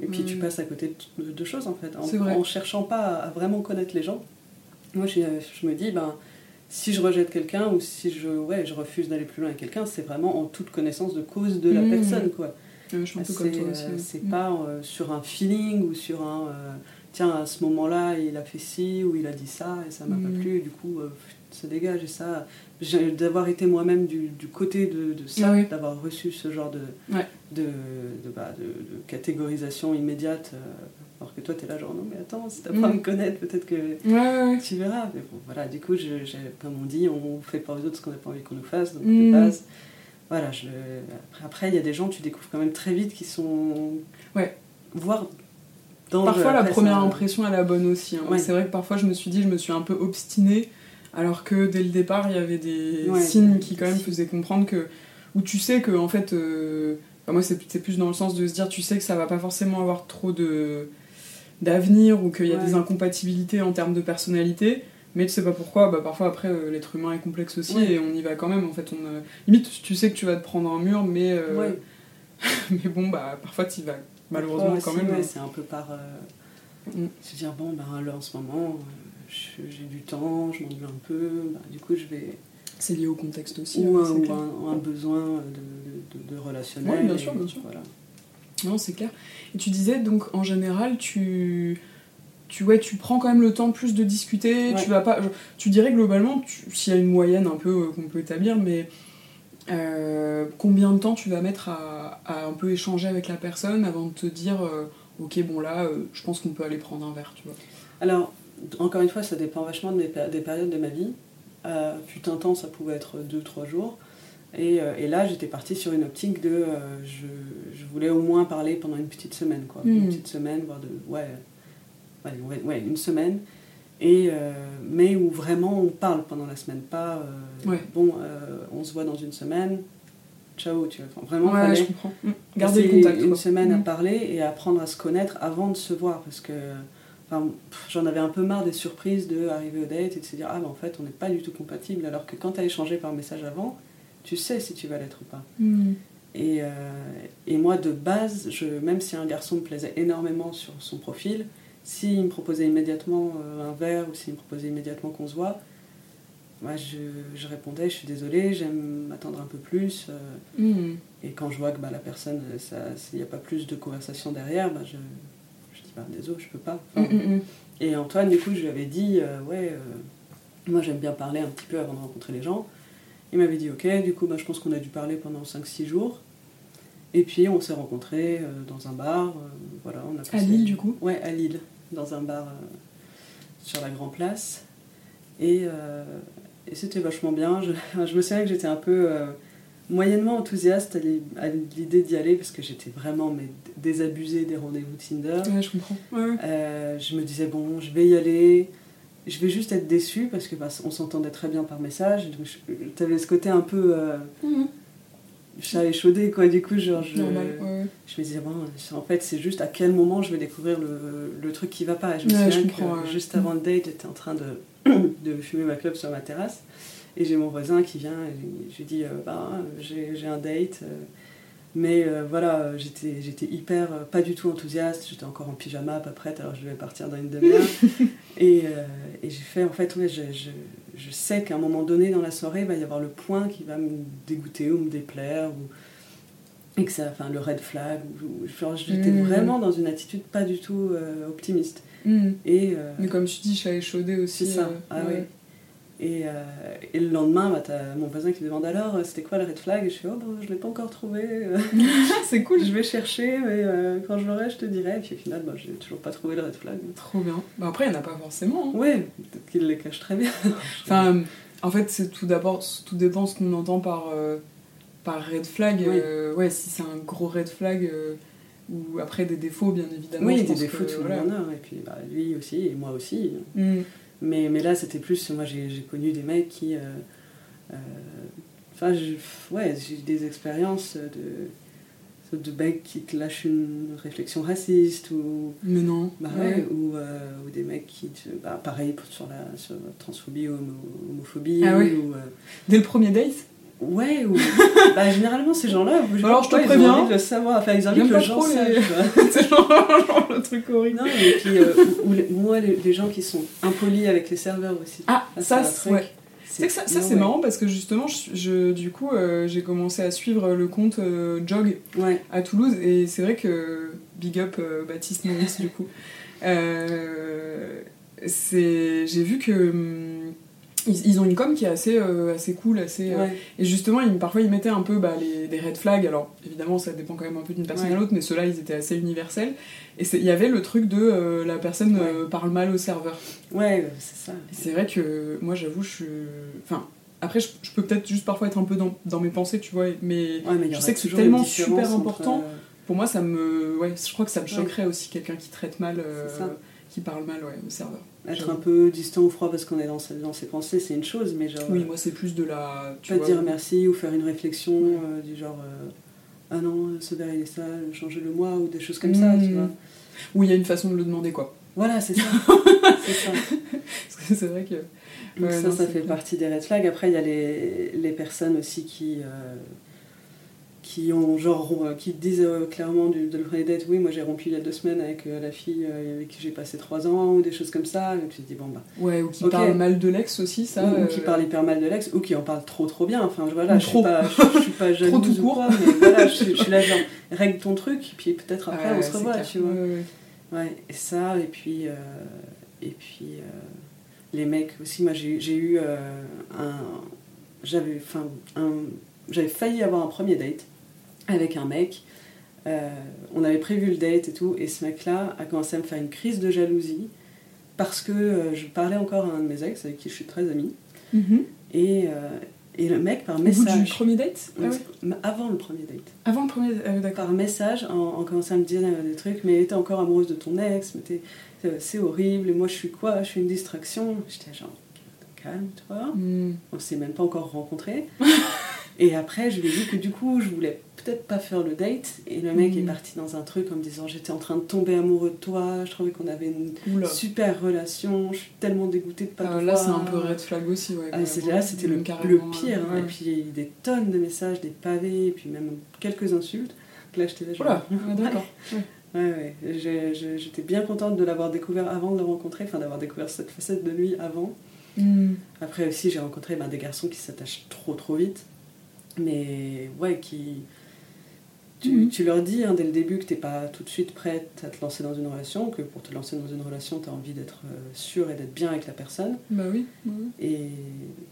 Et puis Mm. tu passes à côté de deux choses en fait. En, C'est vrai. en cherchant pas à, à vraiment connaître les gens. Moi, je, je me dis, ben, si je rejette quelqu'un ou si je, ouais, je refuse d'aller plus loin avec quelqu'un, c'est vraiment en toute connaissance de cause de la Mm. personne, quoi. Je suis comme toi aussi. euh, ouais. c'est Mm. pas euh, sur un feeling ou sur un euh, tiens à ce moment-là il a fait ci ou il a dit ça et ça m'a pas plu et du coup ça dégage et ça d'avoir été moi-même du, du côté de, de ça oui. d'avoir reçu ce genre de Ouais. de, de, bah, de- catégorisation immédiate alors que toi t'es là genre non mais attends si t'as pas à Mm. me connaître peut-être que Ouais, ouais, ouais. tu verras mais bon voilà du coup je- comme on dit on fait pas aux autres ce qu'on n'a pas envie qu'on nous fasse donc Mm. de base voilà, je... après- il y a des gens, tu découvres quand même très vite qui sont. Ouais. Voire. Parfois, la première ça- impression est la bonne aussi. hein. Ouais. C'est vrai que parfois, je me suis dit, je me suis un peu obstinée, alors que dès le départ, il y avait des Ouais, signes qui, quand même, faisaient comprendre que. Où tu sais que, en fait. euh, enfin, moi, c'est c'est plus dans le sens de se dire, tu sais que ça va pas forcément avoir trop de d'avenir ou qu'il y a Ouais. des incompatibilités en termes de personnalité mais tu sais pas pourquoi bah parfois après euh, l'être humain est complexe aussi Ouais. et on y va quand même en fait on euh, limite tu sais que tu vas te prendre un mur mais euh, Ouais. mais bon bah parfois tu y vas malheureusement quand aussi, même c'est un peu par. Mm. Se dire, bon, ben là en ce moment, j'ai du temps, je m'ennuie un peu, bah, du coup, je vais. c'est lié au contexte aussi Ou, ouais, un, ou un- un besoin de, de, de relationnel. Bien sûr, bien sûr. Voilà. Non, c'est clair. Et tu disais donc en général, tu, tu, ouais, tu prends quand même le temps plus de discuter. Ouais. Tu vas pas, tu dirais globalement, s'il y a une moyenne un peu euh, qu'on peut établir, mais euh, combien de temps tu vas mettre à, à un peu échanger avec la personne avant de te dire, euh, ok, bon là, je pense qu'on peut aller prendre un verre, tu vois? Alors, encore une fois, ça dépend vachement de mes péri- des périodes de ma vie. Un temps, ça pouvait être 2-3 jours. Et, euh, et là, j'étais partie sur une optique de. euh, je, je voulais au moins parler pendant une petite semaine, quoi. Une petite semaine, voire de. Ouais, ouais, ouais, une semaine. Et, euh, mais où vraiment on parle pendant la semaine, pas. euh, Ouais. Bon, euh, on se voit dans une semaine, ciao, tu vois. Enfin, vraiment, ouais, je comprends. Mm. Garder le contact. une quoi. semaine à Mm. parler et à apprendre à se connaître avant de se voir parce que enfin, j'en avais un peu marre des surprises de arriver au date et de se dire ah mais en fait on n'est pas du tout compatible alors que quand tu as échangé par message avant tu sais si tu vas l'être ou pas Mm. et, euh, et moi de base je, même si un garçon me plaisait énormément sur son profil s'il me proposait immédiatement euh, un verre ou s'il me proposait immédiatement qu'on se voit moi je, je répondais je suis désolée j'aime m'attendre un peu plus euh, Mm. et quand je vois que bah, la personne, s'il n'y a pas plus de conversation derrière, bah, je, je dis bah, désolé, je peux pas. Mm, Enfin, mm, mm. Et Antoine, du coup, je lui avais dit euh, ouais, euh, moi j'aime bien parler un petit peu avant de rencontrer les gens. Il m'avait dit ok, du coup, bah, je pense qu'on a dû parler pendant 5-6 jours. Et puis on s'est rencontrés euh, dans un bar. euh, voilà, on a À Lille, du coup? Ouais, à Lille, dans un bar euh, sur la Grand Place. Et, et c'était vachement bien. Je, je me souviens que j'étais un peu moyennement enthousiaste à l'i- à l'idée d'y aller parce que j'étais vraiment mais, désabusée des rendez-vous Tinder. Ouais, je comprends. Ouais, je me disais, bon, je vais y aller. Je vais juste être déçue parce que bah, on s'entendait très bien par message. Donc, tu avais ce côté un peu. euh, Mm. chat échaudé, quoi. Du coup, genre, je, Normal, ouais, ouais. je me disais, bon, en fait, c'est juste à quel moment je vais découvrir le, le truc qui va pas. Et je me Ouais, souviens que ouais. juste avant le date, j'étais en train de, de fumer ma clope sur ma terrasse. Et j'ai mon voisin qui vient et je lui dis, euh, bah, j'ai j'ai un date. euh, mais euh, voilà, j'étais j'étais hyper, euh, pas du tout enthousiaste. J'étais encore en pyjama, pas prête, alors je devais partir dans une demi-heure. et euh, et j'ai fait, en fait, ouais, je, je, je sais qu'à un moment donné dans la soirée, il va y avoir le point qui va me dégoûter ou me déplaire. Ou, et que ça, enfin, le red flag. Ou, genre, j'étais Mhm. vraiment dans une attitude pas du tout optimiste. Mm. Et, Mais comme tu dis, chat échaudé aussi. c'est ça. ah ouais. ouais. Et, euh, et le lendemain, bah, t'as mon voisin qui me demande alors, euh, c'était quoi le red flag? Et je fais, oh, bah, je l'ai pas encore trouvé. euh, c'est cool. je vais chercher, mais euh, quand je l'aurai, je te dirai. Et puis au final, bah, j'ai toujours pas trouvé le red flag. Trop bien. Bah après, il n'y en a pas forcément. hein. Ouais, peut-être qu'il les cache très bien. Enfin, en fait, c'est tout d'abord, tout dépend ce qu'on entend par, euh, par red flag. Oui. ouais, si c'est un gros red flag, ou après des défauts, bien évidemment. oui, je des défauts, que, tout le voilà. monde en a. Et puis bah, lui aussi, et moi aussi. Mm. Mais, mais là, c'était plus. Moi, j'ai j'ai connu des mecs qui. euh, euh, Enfin, ouais, j'ai eu des expériences de, de mecs qui te lâchent une réflexion raciste ou. Mais non. Bah Ouais. ouais, ou, euh, ou des mecs qui. te- Bah, pareil sur la sur la transphobie ou homo- homophobie. Ah ouais. ou, euh, Dès le premier date? Ouais, ou. bah, généralement, ces gens-là. Alors, je te pourquoi, Ils préviens. ont envie de le savoir. Enfin, ils ont envie que gens les- sachent, vois. C'est genre, le truc horrible. Non, et puis, euh, ou- moi, les, les gens qui sont impolis avec les serveurs aussi. Ah, Ça, ça, c'est c'est truc. ouais. C'est que ça, ça, c'est ouais. marrant parce que justement, je, je- du coup, euh, j'ai commencé à suivre le compte euh, Jog Ouais, à Toulouse et c'est vrai que big up Baptiste Maurice du coup. C'est, j'ai vu que hum, ils, ils ont une com qui est assez, euh, assez cool, assez. euh, ouais. et justement, ils, parfois ils mettaient un peu bah, les, des red flags. Alors évidemment, ça dépend quand même un peu d'une personne Ouais. à l'autre, mais ceux-là, ils étaient assez universels. Et il y avait le truc de euh, la personne parle mal au serveur. Ouais, c'est ça. C'est vrai que moi, j'avoue, je suis. Enfin, après, je, je peux peut-être juste parfois être un peu dans, dans mes pensées, tu vois, mais Je sais que c'est tellement super important. pour moi, ça me. Ouais, je crois que ça me choquerait aussi quelqu'un qui traite mal, qui parle mal ouais, au serveur. Être un peu distant ou froid parce qu'on est dans ses, dans ses pensées, c'est une chose, mais genre. Oui, euh, moi, c'est plus de la. Tu pas vois, dire merci ou faire une réflexion Ouais. euh, du genre. euh, ah non, ce verre il est sale, changez-le moi, ou des choses comme ça, tu Mm. vois. Où il y a une façon de le demander, quoi. Voilà, c'est ça. c'est ça. Parce que c'est vrai que. Donc Ouais, ça, non, ça fait clair. partie des red flags. Après, il y a les, les personnes aussi qui, euh, qui ont genre euh, qui disent euh, clairement du, de le premier date, oui, moi j'ai rompu il y a deux semaines avec euh, la fille avec qui j'ai passé trois ans, ou des choses comme ça. Et tu te dis, bon bah. Ouais, ou qui Ok. parle mal de l'ex aussi, ça. ou, ou qui parle hyper mal de l'ex, ou qui en parle trop trop bien. Enfin, voilà, je suis trop. pas, je, suis pas jalouse tout ou court. quoi, mais voilà, je, suis- je suis là genre, règle ton truc, puis peut-être après ouais, on se revoit, clair. tu vois. Ouais, ouais. Ouais, et ça, et puis, euh, et puis euh, les mecs aussi. Moi, j'ai j'ai eu euh, un. J'avais enfin, un- j'avais failli avoir un premier date avec un mec. Euh, on avait prévu le date et tout, et ce mec-là a commencé à me faire une crise de jalousie parce que euh, je parlais encore à un de mes ex avec qui je suis très amie. Mhm. Et, euh, et le mec, par Au bout du message. premier date? Ah ouais. Avant le premier date Avant le premier. euh, D'accord. par message en, en commençant à me dire des trucs mais t'es encore amoureuse de ton ex mais t'es- c'est horrible et moi je suis quoi? Je suis une distraction j'étais genre calme-toi Hmm. on s'est même pas encore rencontrés et après je lui ai dit que du coup je voulais peut-être pas faire le date et le mec Mm. est parti dans un truc en me disant j'étais en train de tomber amoureux de toi je trouvais qu'on avait une Oula. super relation je suis tellement dégoûtée de pas Ah, te là, c'est un peu red flag aussi, ouais. Ah, même. là, c'était le, pire. hein. ouais. Et puis, il y a eu des tonnes de messages, des pavés, et puis même quelques insultes. Là, j'étais là, d'accord. Ouais, ouais. J'étais bien contente de l'avoir découvert avant de le rencontrer, enfin d'avoir découvert cette facette de lui avant. Hmm. Après aussi, j'ai rencontré ben, des garçons qui s'attachent trop trop vite, mais ouais, qui. Tu, Mhm. tu leur dis hein, dès le début que t'es pas tout de suite prête à te lancer dans une relation, que pour te lancer dans une relation, tu as envie d'être euh, sûre et d'être bien avec la personne. Bah oui. ouais. Et,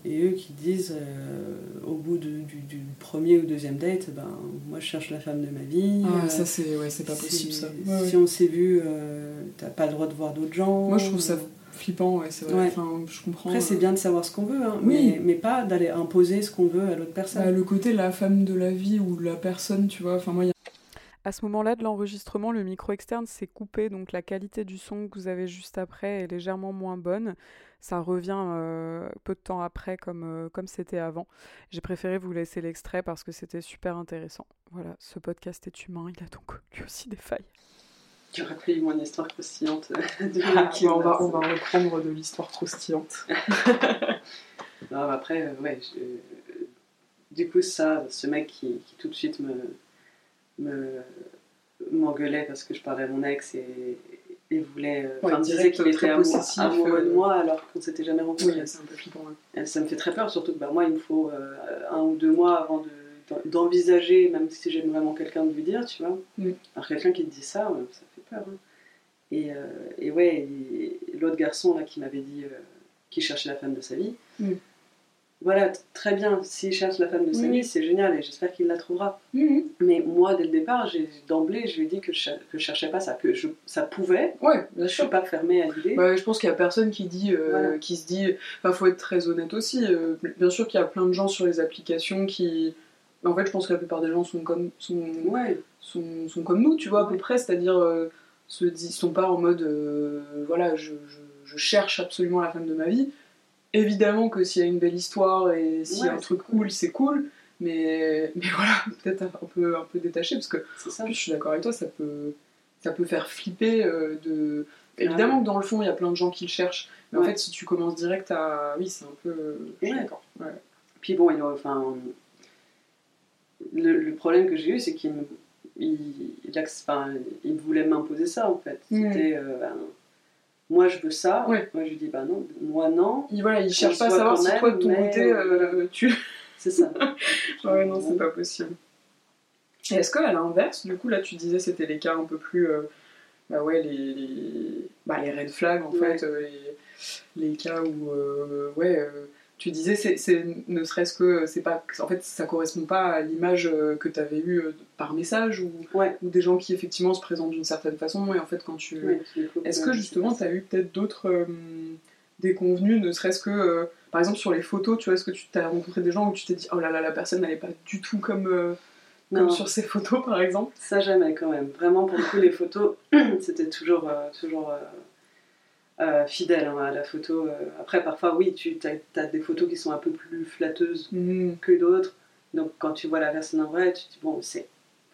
et eux qui disent euh, au bout de- du, du premier ou deuxième date, ben, moi je cherche la femme de ma vie. Ah, euh, ça, c'est ouais, pas si- possible, ça. Si ouais. on s'est vu, euh, t'as pas le droit de voir d'autres gens. Moi, je trouve ça flippant, ouais, c'est vrai. Ouais. Enfin, je comprends. Après, c'est euh, bien de savoir ce qu'on veut, hein, Oui. mais, mais pas d'aller imposer ce qu'on veut à l'autre personne. bah, le côté la femme de la vie ou la personne, tu vois. Enfin, moi, y a À ce moment-là de l'enregistrement, le micro externe s'est coupé, donc la qualité du son que vous avez juste après est légèrement moins bonne. Ça revient euh, peu de temps après comme euh, comme c'était avant. J'ai préféré vous laisser l'extrait parce que c'était super intéressant. Voilà, ce podcast est humain, il a donc lui aussi des failles. Tu rappelles mon histoire croustillante de ah, on, va, on va reprendre de l'histoire croustillante. non, après, euh, ouais, du coup, ça, ce mec qui, qui tout de suite me, m'engueulait parce que je parlais à mon ex et, et voulait. Euh, enfin, disait qu'il était amoureux, de euh, moi alors qu'on s'était jamais rencontrés. Oui, c'est un peu flippant. Ça me fait très peur, surtout que bah, moi, il me faut euh, un ou deux mois avant d'envisager, même si j'aime vraiment quelqu'un, de lui dire, tu vois. Alors, quelqu'un qui te dit ça, ça peur. Hein. Et, et, ouais, l'autre garçon là qui m'avait dit qu'il cherchait la femme de sa vie voilà, très bien, s'il cherche la femme de sa vie, c'est génial et j'espère qu'il la trouvera. Mais moi, dès le départ, d'emblée, je lui ai dit que je, que cherchais pas ça, que je, ça pouvait. Ouais, je suis pas fermée à l'idée. Bah, je pense qu'il y a personne qui dit, euh, qui se dit. Enfin, faut être très honnête aussi. Euh, bien sûr qu'il y a plein de gens sur les applications qui. En fait, je pense que la plupart des gens sont comme, sont, sont, sont comme nous, tu vois, à peu près, c'est-à-dire euh, se sont pas en mode, voilà, je, je cherche absolument la femme de ma vie. Évidemment que s'il y a une belle histoire et s'il y a un truc cool, c'est cool. Mais, mais voilà, peut-être un peu, un peu détaché, parce que en plus, je suis d'accord avec toi, ça peut, ça peut faire flipper euh, de... Évidemment que dans le fond, il y a plein de gens qui le cherchent, mais en fait, si tu commences direct à... Oui, c'est un peu... d'accord. Puis bon, il, enfin, le, problème que j'ai eu, c'est qu'il il, il, voulait m'imposer ça, en fait. C'était... Euh, ben, moi je veux ça. Moi je lui dis bah non, moi non. Il, voilà, il cherche pas à savoir si toi de ton côté euh, tu. C'est ça. ouais, non, c'est pas possible. Et est-ce qu'à l'inverse, du coup, là tu disais c'était les cas un peu plus. Euh, bah ouais, les, les, bah, les red flags en fait, euh, les, les, cas où. ouais tu disais, c'est, ne serait-ce que c'est pas, en fait, ça correspond pas à l'image euh, que tu avais eue euh, par message ou, ou des gens qui effectivement se présentent d'une certaine façon. Et en fait, quand tu, est-ce que justement, tu as eu peut-être d'autres euh, déconvenus, ne serait-ce que, par exemple, sur les photos, tu vois, est-ce que tu as rencontré des gens où tu t'es dit, oh là là, la personne n'allait pas du tout comme, comme sur ces photos, par exemple? Ça jamais quand même. Vraiment, pour le coup, les photos, c'était toujours, toujours euh, fidèle hein, à la photo. Euh. Après, parfois, oui, tu as, des photos qui sont un peu plus flatteuses mm. que d'autres. Donc, quand tu vois la personne en vrai, tu te dis, bon, c'est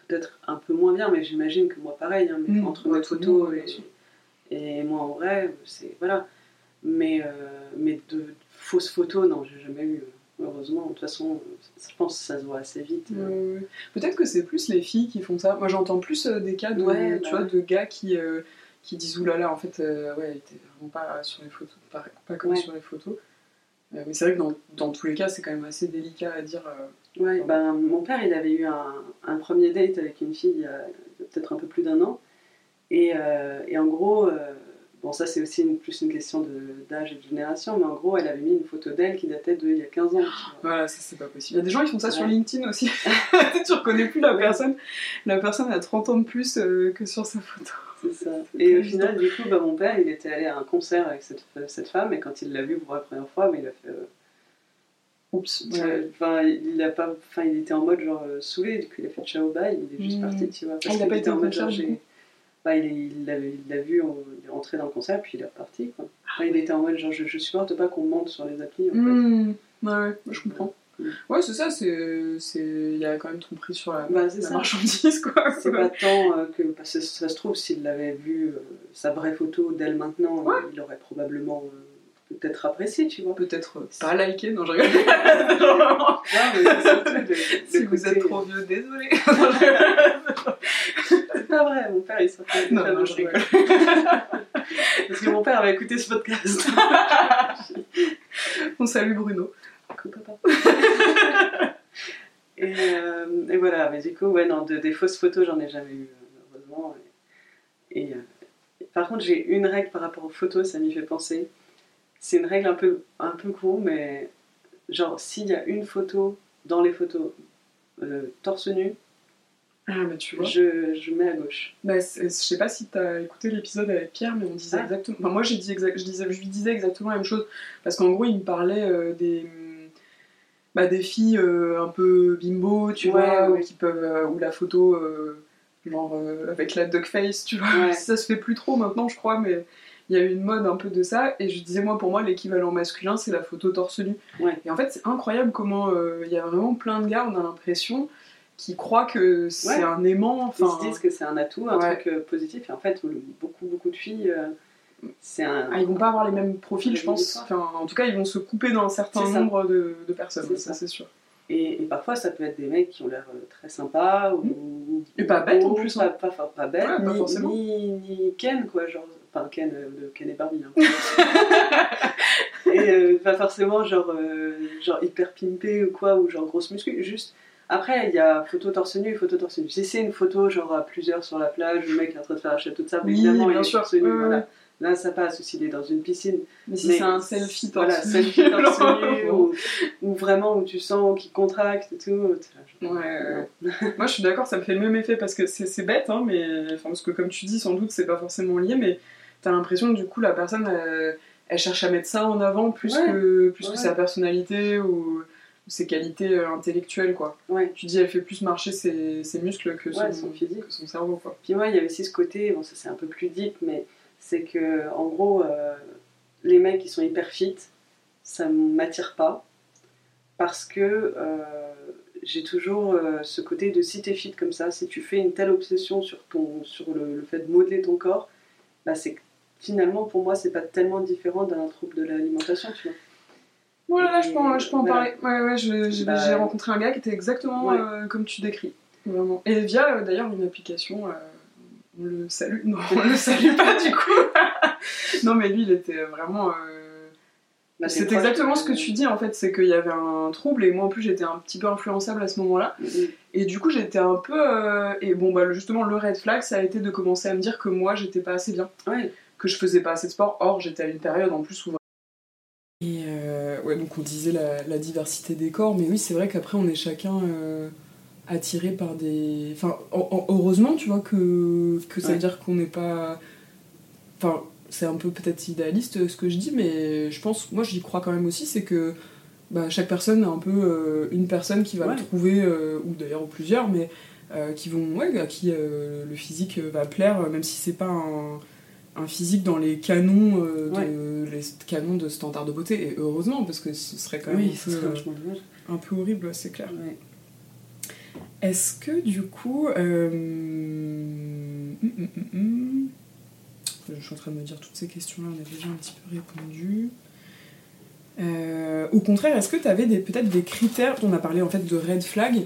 peut-être un peu moins bien, mais j'imagine que moi, pareil, hein, mm. entre mes photos et, moi en vrai, c'est. Voilà. Mais, euh, mais de fausses photos, non, j'ai jamais eu. Heureusement, de toute façon, je pense que ça se voit assez vite. Peut-être que c'est plus les filles qui font ça. Moi, j'entends plus des cas de, tu bah vois, de gars qui, qui disent oulala, en fait, euh, ouais, elle était vraiment pas sur les photos, pas, comme sur les photos. Euh, mais c'est vrai que dans, dans, tous les cas, c'est quand même assez délicat à dire. Euh, ouais, ben, mon père, il avait eu un, un, premier date avec une fille il y a peut-être un peu plus d'un an. Et, et, en gros, bon, ça c'est aussi une, plus une question d'âge et de génération, mais en gros, elle avait mis une photo d'elle qui datait d'il y a 15 ans. Voilà, ça c'est pas possible. Il y a des gens qui font ça sur LinkedIn aussi. tu reconnais plus la personne. La personne a 30 ans de plus que sur sa photo. Et au final, du coup, bah, mon père, il était allé à un concert avec cette, cette femme, et quand il l'a vue pour la première fois, mais il a fait. Euh, Oups. Enfin, il a pas. Enfin, il était en mode genre euh, saoulé, du coup, il a fait ciao bye, il est juste hmm. parti, tu vois. Ah, il a pas été en mode genre. Bah, il l'a il vu, il est rentré dans le concert, puis il est reparti. Quoi. Ah il était en mode genre, je, je supporte pas qu'on monte sur les applis. En fait. Hmm. Ouais, je comprends. Ouais, c'est ça, c'est. Il y a quand même tromperie sur la, bah, la marchandise, quoi. C'est pas tant euh, que. Parce que ça se trouve, s'il avait vu euh, sa vraie photo d'elle maintenant, il aurait probablement. Euh, peut-être apprécié, tu vois. Peut-être pas liké, non, je rigole. si vous êtes trop vieux, désolé. c'est pas vrai, mon père il s'appelle. Non, non, je rigole. Parce que mon père avait écouté ce podcast. On salue Bruno. Euh, et, voilà, mais du coup, ouais, non, des fausses photos, j'en ai jamais eu, heureusement. Et, euh, par contre, j'ai une règle par rapport aux photos, ça m'y fait penser. C'est une règle un peu, un peu mais genre, s'il y a une photo dans les photos euh, torse nu, ah, bah, tu vois. Je, je, mets à gauche. Bah, je sais pas si tu as écouté l'épisode avec Pierre, mais on disait ah. exactement. Enfin, moi, j'ai dit je, disais, je lui disais exactement la même chose. Parce qu'en gros, il me parlait des bah, des filles euh, un peu bimbo, tu vois, Qui peuvent, euh, où la photo, euh, genre euh, avec la duck face, tu vois. Ça se fait plus trop maintenant, je crois, mais il y a eu une mode un peu de ça. Et je disais, moi, pour moi, l'équivalent masculin, c'est la photo torse nu. Et en fait, c'est incroyable comment euh, il y a vraiment plein de gars, on a l'impression, qui croient que c'est un aimant. Ils se disent que c'est un atout, un truc euh, positif. Et en fait, beaucoup, beaucoup de filles. Un... Ah, ils vont pas avoir les mêmes profils, je pense. Enfin, en tout cas, ils vont se couper dans un certain nombre de, de personnes, ça c'est sûr. Et, parfois, ça peut être des mecs qui ont l'air euh, très sympas ou, et pas bêtes en plus. Pas, hein. pas, pas, bêtes, ni, ni, Ken, quoi. Genre, enfin, Ken, euh, de Ken et Barbie. Hein. et euh, pas forcément genre, genre hyper pimpé ou quoi, ou genre grosse muscu. Juste. Après, il y a photo torse nu et photo torse nu. Si c'est une photo genre à plusieurs sur la plage, le mec est en train de faire un château de sable, évidemment, bien sûr. torse nu, voilà. Là, ça passe, aussi, il est dans une piscine. Mais si c'est un selfie voilà, selfie ou, ou, vraiment où tu sens qu'il contracte et tout. Ouais, Moi, je suis d'accord, ça me fait le même effet parce que c'est bête, hein, mais enfin, parce que comme tu dis, sans doute, c'est pas forcément lié, mais t'as l'impression que du coup, la personne, elle, cherche à mettre ça en avant plus que, plus que sa personnalité ou ses qualités euh, intellectuelles quoi. Ouais. Tu dis elle fait plus marcher ses, ses muscles que son, son, physique, que son cerveau quoi. Puis moi il y a aussi ce côté, bon ça c'est un peu plus deep mais c'est que en gros euh, les mecs qui sont hyper fit ça m'attire pas parce que euh, j'ai toujours euh, ce côté de si t'es fit comme ça si tu fais une telle obsession sur ton sur le, fait de modeler ton corps bah c'est finalement pour moi c'est pas tellement différent d'un trouble de l'alimentation tu vois voilà, je peux en, je peux en parler. Ouais, ouais, j'ai bah, rencontré un gars qui était exactement comme tu décris. Vraiment. Et via d'ailleurs une application on le salue. Non, on le salue pas du coup. non, mais lui, il était vraiment. Euh, bah, c'est exactement ce que tu dis en fait, c'est qu'il y avait un trouble et moi en plus j'étais un petit peu influençable à ce moment-là. Mm-hmm. Et du coup j'étais un peu. Euh, et bon, bah justement, le red flag ça a été de commencer à me dire que moi j'étais pas assez bien. Que je faisais pas assez de sport. Or, j'étais à une période en plus où. Et euh, ouais, donc on disait la, diversité des corps, mais oui, c'est vrai qu'après on est chacun attiré par des. Enfin, heureusement, tu vois, que, que ça veut dire qu'on n'est pas. Enfin, c'est un peu peut-être idéaliste ce que je dis, mais je pense, moi j'y crois quand même aussi, c'est que bah, chaque personne a un peu euh, une personne qui va le trouver, euh, ou d'ailleurs plusieurs, mais euh, qui vont, ouais, à qui le physique va plaire, même si c'est pas un, un, physique dans les canons, de, les canons de standard de beauté, et heureusement, parce que ce serait quand même un, peu, un, peu, horrible, c'est clair. Est-ce que du coup. Euh, hum, hum, hum, je suis en train de me dire toutes ces questions-là, on a déjà un petit peu répondu. Euh, au contraire, est-ce que tu avais peut-être des critères, on a parlé en fait de red flag,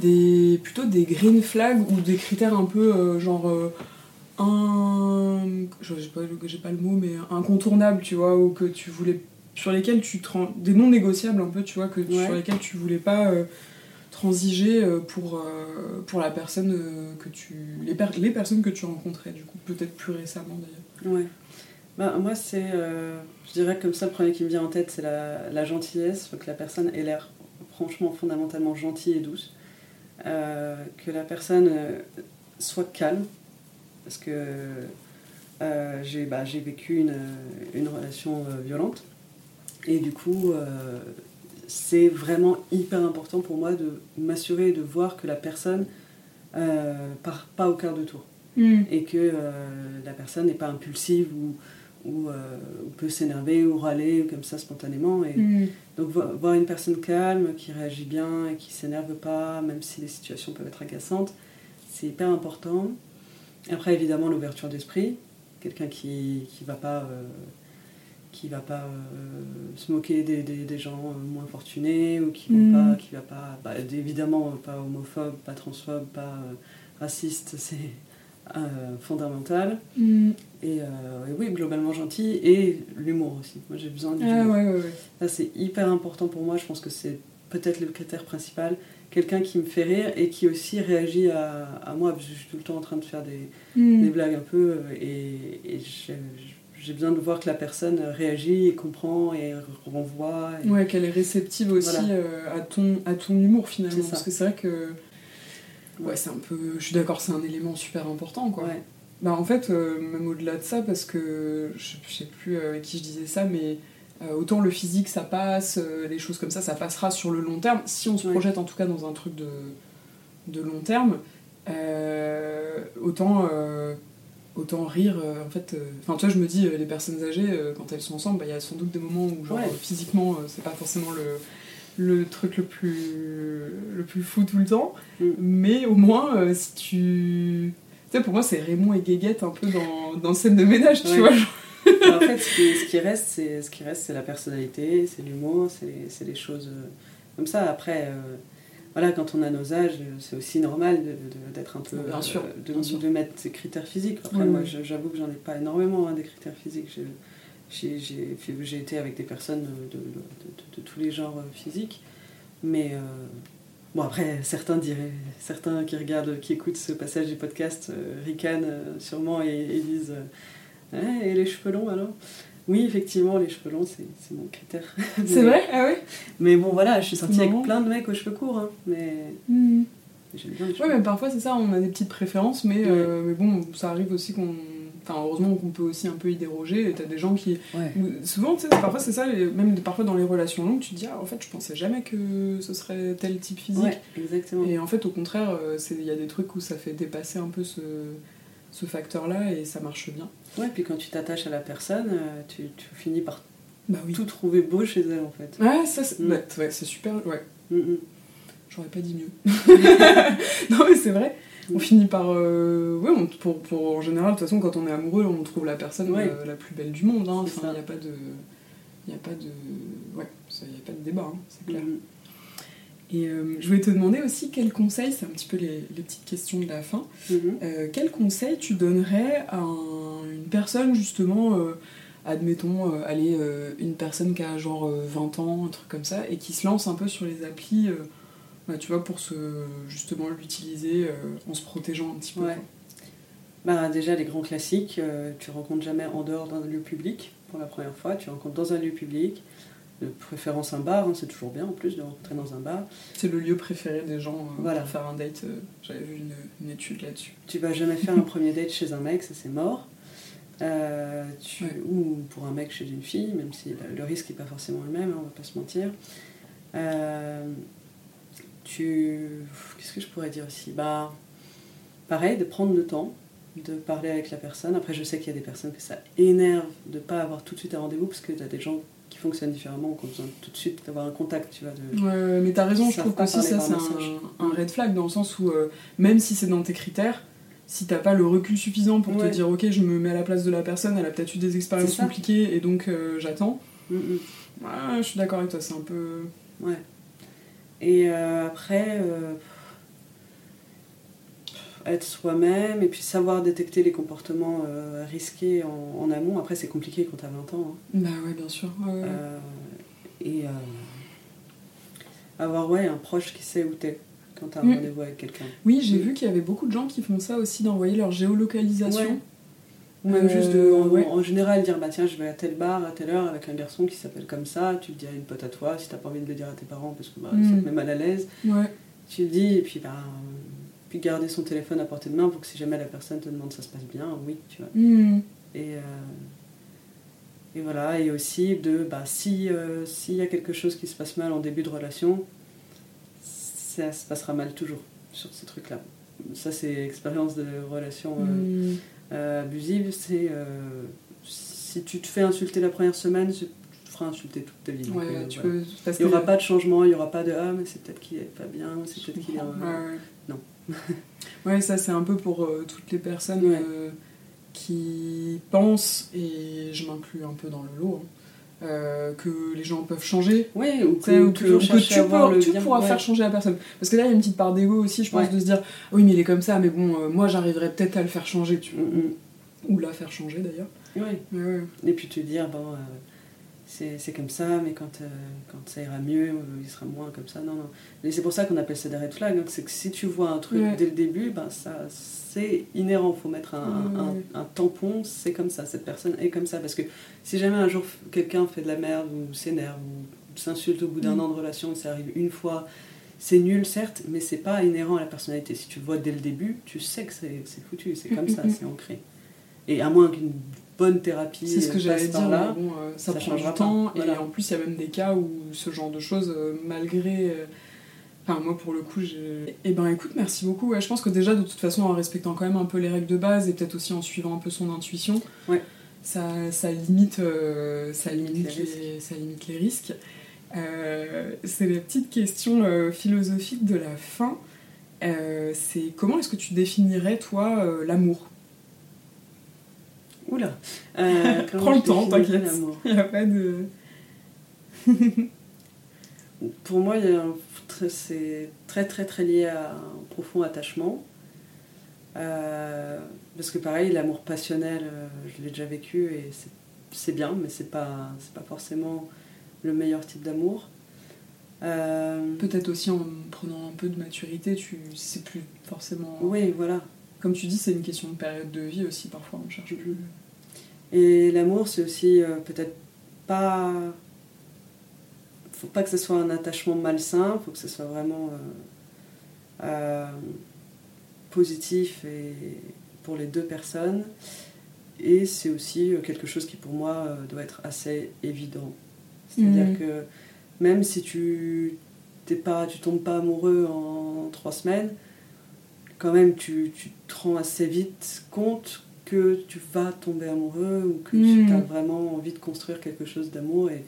des, plutôt des green flag ou des critères un peu euh, genre un, j'ai pas, pas, le mot, mais incontournable, tu vois, ou que tu voulais, sur lesquels tu te des non négociables un peu, tu vois, que sur lesquels tu voulais pas transiger euh, pour, euh, pour la personne euh, que tu. Les, les personnes que tu rencontrais, du coup, peut-être plus récemment d'ailleurs. Ouais. Bah, moi, c'est. je dirais comme ça, le premier qui me vient en tête, c'est la, la, gentillesse. Faut que la personne ait l'air franchement fondamentalement gentille et douce. que la personne soit calme. Parce que j'ai bah, vécu une, une relation violente. Et du coup, c'est vraiment hyper important pour moi de m'assurer de voir que la personne euh, part pas au quart de tour. Mm. Et que euh, la personne n'est pas impulsive ou, euh, ou, peut s'énerver ou râler comme ça spontanément. Et mm. Donc voir une personne calme, qui réagit bien et qui s'énerve pas, même si les situations peuvent être agaçantes, c'est hyper important. Après évidemment l'ouverture d'esprit, quelqu'un qui ne va pas qui va pas euh, se moquer des, des, gens euh, moins fortunés ou qui vont pas qui va pas bah, évidemment pas homophobe pas transphobe pas euh, raciste c'est fondamental. Mm. et, oui globalement gentil et l'humour aussi. Moi j'ai besoin d'humour ah, ça c'est hyper important pour moi. Je pense que c'est peut-être le critère principal. Quelqu'un qui me fait rire et qui aussi réagit à, à, moi parce que je suis tout le temps en train de faire des, mm. des blagues un peu et, et je, j'ai besoin de voir que la personne réagit et comprend et renvoie. Ouais, qu'elle est réceptive aussi euh, à, ton, à ton humour finalement. Parce que c'est vrai que. Ouais, c'est un peu. Je suis d'accord, c'est un élément super important quoi. Bah, en fait, euh, même au-delà de ça, parce que je, sais plus euh, avec qui je disais ça, mais autant le physique ça passe, les choses comme ça, ça passera sur le long terme, si on se projette en tout cas dans un truc de, de long terme. autant, autant rire. en fait, enfin, tu vois, je me dis, les personnes âgées, quand elles sont ensemble, bah, il y a sans doute des moments où, genre, physiquement, c'est pas forcément le, le truc le plus, le plus fou tout le temps. Mm. Mais au moins, si tu. Tu sais, pour moi, c'est Raymond et Guéguette un peu dans, dans scène de ménage, tu vois. en fait, ce qui, reste, c'est ce qui reste, c'est la personnalité, c'est l'humour, c'est les choses euh, comme ça. Après, euh, voilà, quand on a nos âges, c'est aussi normal d'être un peu, bien sûr, de, de, mettre ses critères physiques. Après, moi, j'avoue que j'en ai pas énormément hein, des critères physiques. J'ai été avec des personnes de, tous les genres euh, physiques, mais Bon, après, certains diraient, certains qui regardent, qui écoutent ce passage du podcast, ricanent sûrement et, disent et les cheveux longs alors? Oui, effectivement, les cheveux longs, c'est mon critère. C'est vrai? Ah oui Mais bon, voilà, je suis sortie avec plein de mecs aux cheveux courts, hein, mais. Hmm. J'aime bien les cheveux. Oui, mais parfois, c'est ça, on a des petites préférences, mais, euh, mais bon, ça arrive aussi qu'on. Enfin, heureusement qu'on peut aussi un peu y déroger. T'as des gens qui. Souvent, tu sais, parfois c'est ça, même parfois dans les relations longues, tu te dis, ah, en fait, je pensais jamais que ce serait tel type physique. exactement. Et en fait, au contraire, euh, il y a des trucs où ça fait dépasser un peu ce, ce facteur-là et ça marche bien. Ouais, puis quand tu t'attaches à la personne, euh, tu, tu finis par bah tout trouver beau chez elle en fait. Ouais, ça c'est mm. ouais, super. Ouais. Mm, mm. J'aurais pas dit mieux. non, mais c'est vrai. On finit par. Euh, ouais, pour, pour, en général, de toute façon, quand on est amoureux, on trouve la personne euh, la plus belle du monde. Hein. Enfin, il n'y a pas de. Il n'y a pas de. Ouais, il n'y a pas de débat, hein, c'est clair. Et euh, je voulais te demander aussi quel conseil, c'est un petit peu les, petites questions de la fin, mhm. euh, quel conseil tu donnerais à une personne justement, euh, admettons, allez, une personne qui a genre 20 ans, un truc comme ça, et qui se lance un peu sur les applis, bah, tu vois, pour se, justement l'utiliser en se protégeant un petit peu bah, Déjà les grands classiques, tu rencontres jamais en dehors d'un lieu public pour la première fois, tu rencontres dans un lieu public, de préférence un bar, hein, c'est toujours bien en plus de rentrer dans un bar. C'est le lieu préféré des gens euh, voilà. pour faire un date, euh, j'avais vu une, étude là-dessus. Tu vas jamais faire un premier date chez un mec, ça c'est mort. Euh, tu, Ou pour un mec chez une fille, même si le risque n'est pas forcément le même, hein, on va pas se mentir. tu. Qu'est-ce que je pourrais dire aussi? Bah, pareil, de prendre le temps de parler avec la personne. Après, je sais qu'il y a des personnes que ça énerve de ne pas avoir tout de suite un rendez-vous parce que tu as des gens qui fonctionnent différemment, qu'on a besoin tout de suite d'avoir un contact, tu vois. De... Ouais, mais t'as raison, je trouve que aussi ça c'est un, red flag dans le sens où euh, même si c'est dans tes critères, si t'as pas le recul suffisant pour te dire ok je me mets à la place de la personne, elle a peut-être eu des expériences compliquées et donc euh, j'attends. Mm, mm. je suis d'accord avec toi, c'est un peu. Ouais. Et euh, après être soi-même et puis savoir détecter les comportements euh, risqués en, amont. Après, c'est compliqué quand t'as 20 ans. Hein. Bah ouais, bien sûr. Euh, et euh, avoir ouais, un proche qui sait où t'es quand t'as un mm. rendez-vous avec quelqu'un. Oui, j'ai mm. vu qu'il y avait beaucoup de gens qui font ça aussi, d'envoyer leur géolocalisation. Ou même juste de, en, général, dire bah tiens, je vais à tel bar à telle heure avec un garçon qui s'appelle comme ça, tu le dis à une pote à toi, si t'as pas envie de le dire à tes parents parce que bah, mm. ça te met mal à l'aise. Ouais. Tu le dis, et puis bah, puis garder son téléphone à portée de main pour que si jamais la personne te demande ça se passe bien, oui, tu vois. Hmm. Et, euh, et voilà, et aussi de, bah, si euh, s'il y a quelque chose qui se passe mal en début de relation, ça se passera mal toujours sur ces trucs-là. Ça, c'est expérience de relation euh, hmm. abusive, c'est si tu te fais insulter la première semaine, tu te feras insulter toute ta vie. il n'y aura pas de changement, il n'y aura pas de ah mais c'est peut-être qu'il est pas bien, c'est peut-être qu'il est... Ouais, ça c'est un peu pour euh, toutes les personnes euh, qui pensent, et je m'inclus un peu dans le lot, hein, euh, que les gens peuvent changer. Oui, ou que, tu, pourras faire changer la personne. Parce que là, il y a une petite part d'ego aussi, je pense, de se dire oui, mais il est comme ça, mais bon, moi j'arriverai peut-être à le faire changer, tu vois. Mm, mm. Ou la faire changer d'ailleurs. Oui. Et puis te dire, bon c'est comme ça, mais quand, euh, quand ça ira mieux, il sera moins comme ça. Non, non. Et c'est pour ça qu'on appelle ça des red flags. Hein, c'est que si tu vois un truc dès le début, ben ça c'est inhérent. Il faut mettre un, un, tampon, c'est comme ça. Cette personne est comme ça. Parce que si jamais un jour quelqu'un fait de la merde ou s'énerve ou s'insulte au bout d'un mm. an de relation, ça arrive une fois, c'est nul certes, mais c'est pas inhérent à la personnalité. Si tu le vois dès le début, tu sais que c'est foutu. C'est comme mm, ça, c'est ancré. Et à moins qu'une bonne thérapie. C'est ce que j'allais dire, là, bon, euh, ça, prend du temps. Et en plus, il y a même des cas où ce genre de choses, euh, malgré. Euh, Enfin, moi, pour le coup, j'ai. Eh ben, écoute, merci beaucoup. Ouais, je pense que déjà, de toute façon, en respectant quand même un peu les règles de base et peut-être aussi en suivant un peu son intuition, Ouais. ça, ça, limite, euh, ça, limite Les les, ça limite les risques. Euh, c'est les petites questions euh, philosophiques de la fin. Euh, c'est comment est-ce que tu définirais, toi, euh, l'amour? Oula Euh, Prends le temps, t'inquiète. Il n'y a pas de. Pour moi, c'est très très très lié à un profond attachement. Euh, parce que pareil, l'amour passionnel, euh, je l'ai déjà vécu et c'est- bien, mais c'est pas, pas forcément le meilleur type d'amour. Euh, Peut-être aussi en prenant un peu de maturité, tu sais plus forcément. oui, voilà. Comme tu dis, c'est une question de période de vie aussi, parfois on cherche plus. Et l'amour, c'est aussi euh, peut-être pas. Faut pas que ce soit un attachement malsain, faut que ce soit vraiment euh, euh, positif et pour les deux personnes. Et c'est aussi quelque chose qui pour moi doit être assez évident. C'est-à-dire Mhm. que même si tu t'es pas, tu tombes pas amoureux en trois semaines, quand même tu, tu te rends assez vite compte que tu vas tomber amoureux ou que tu as vraiment envie de construire quelque chose d'amour. Et,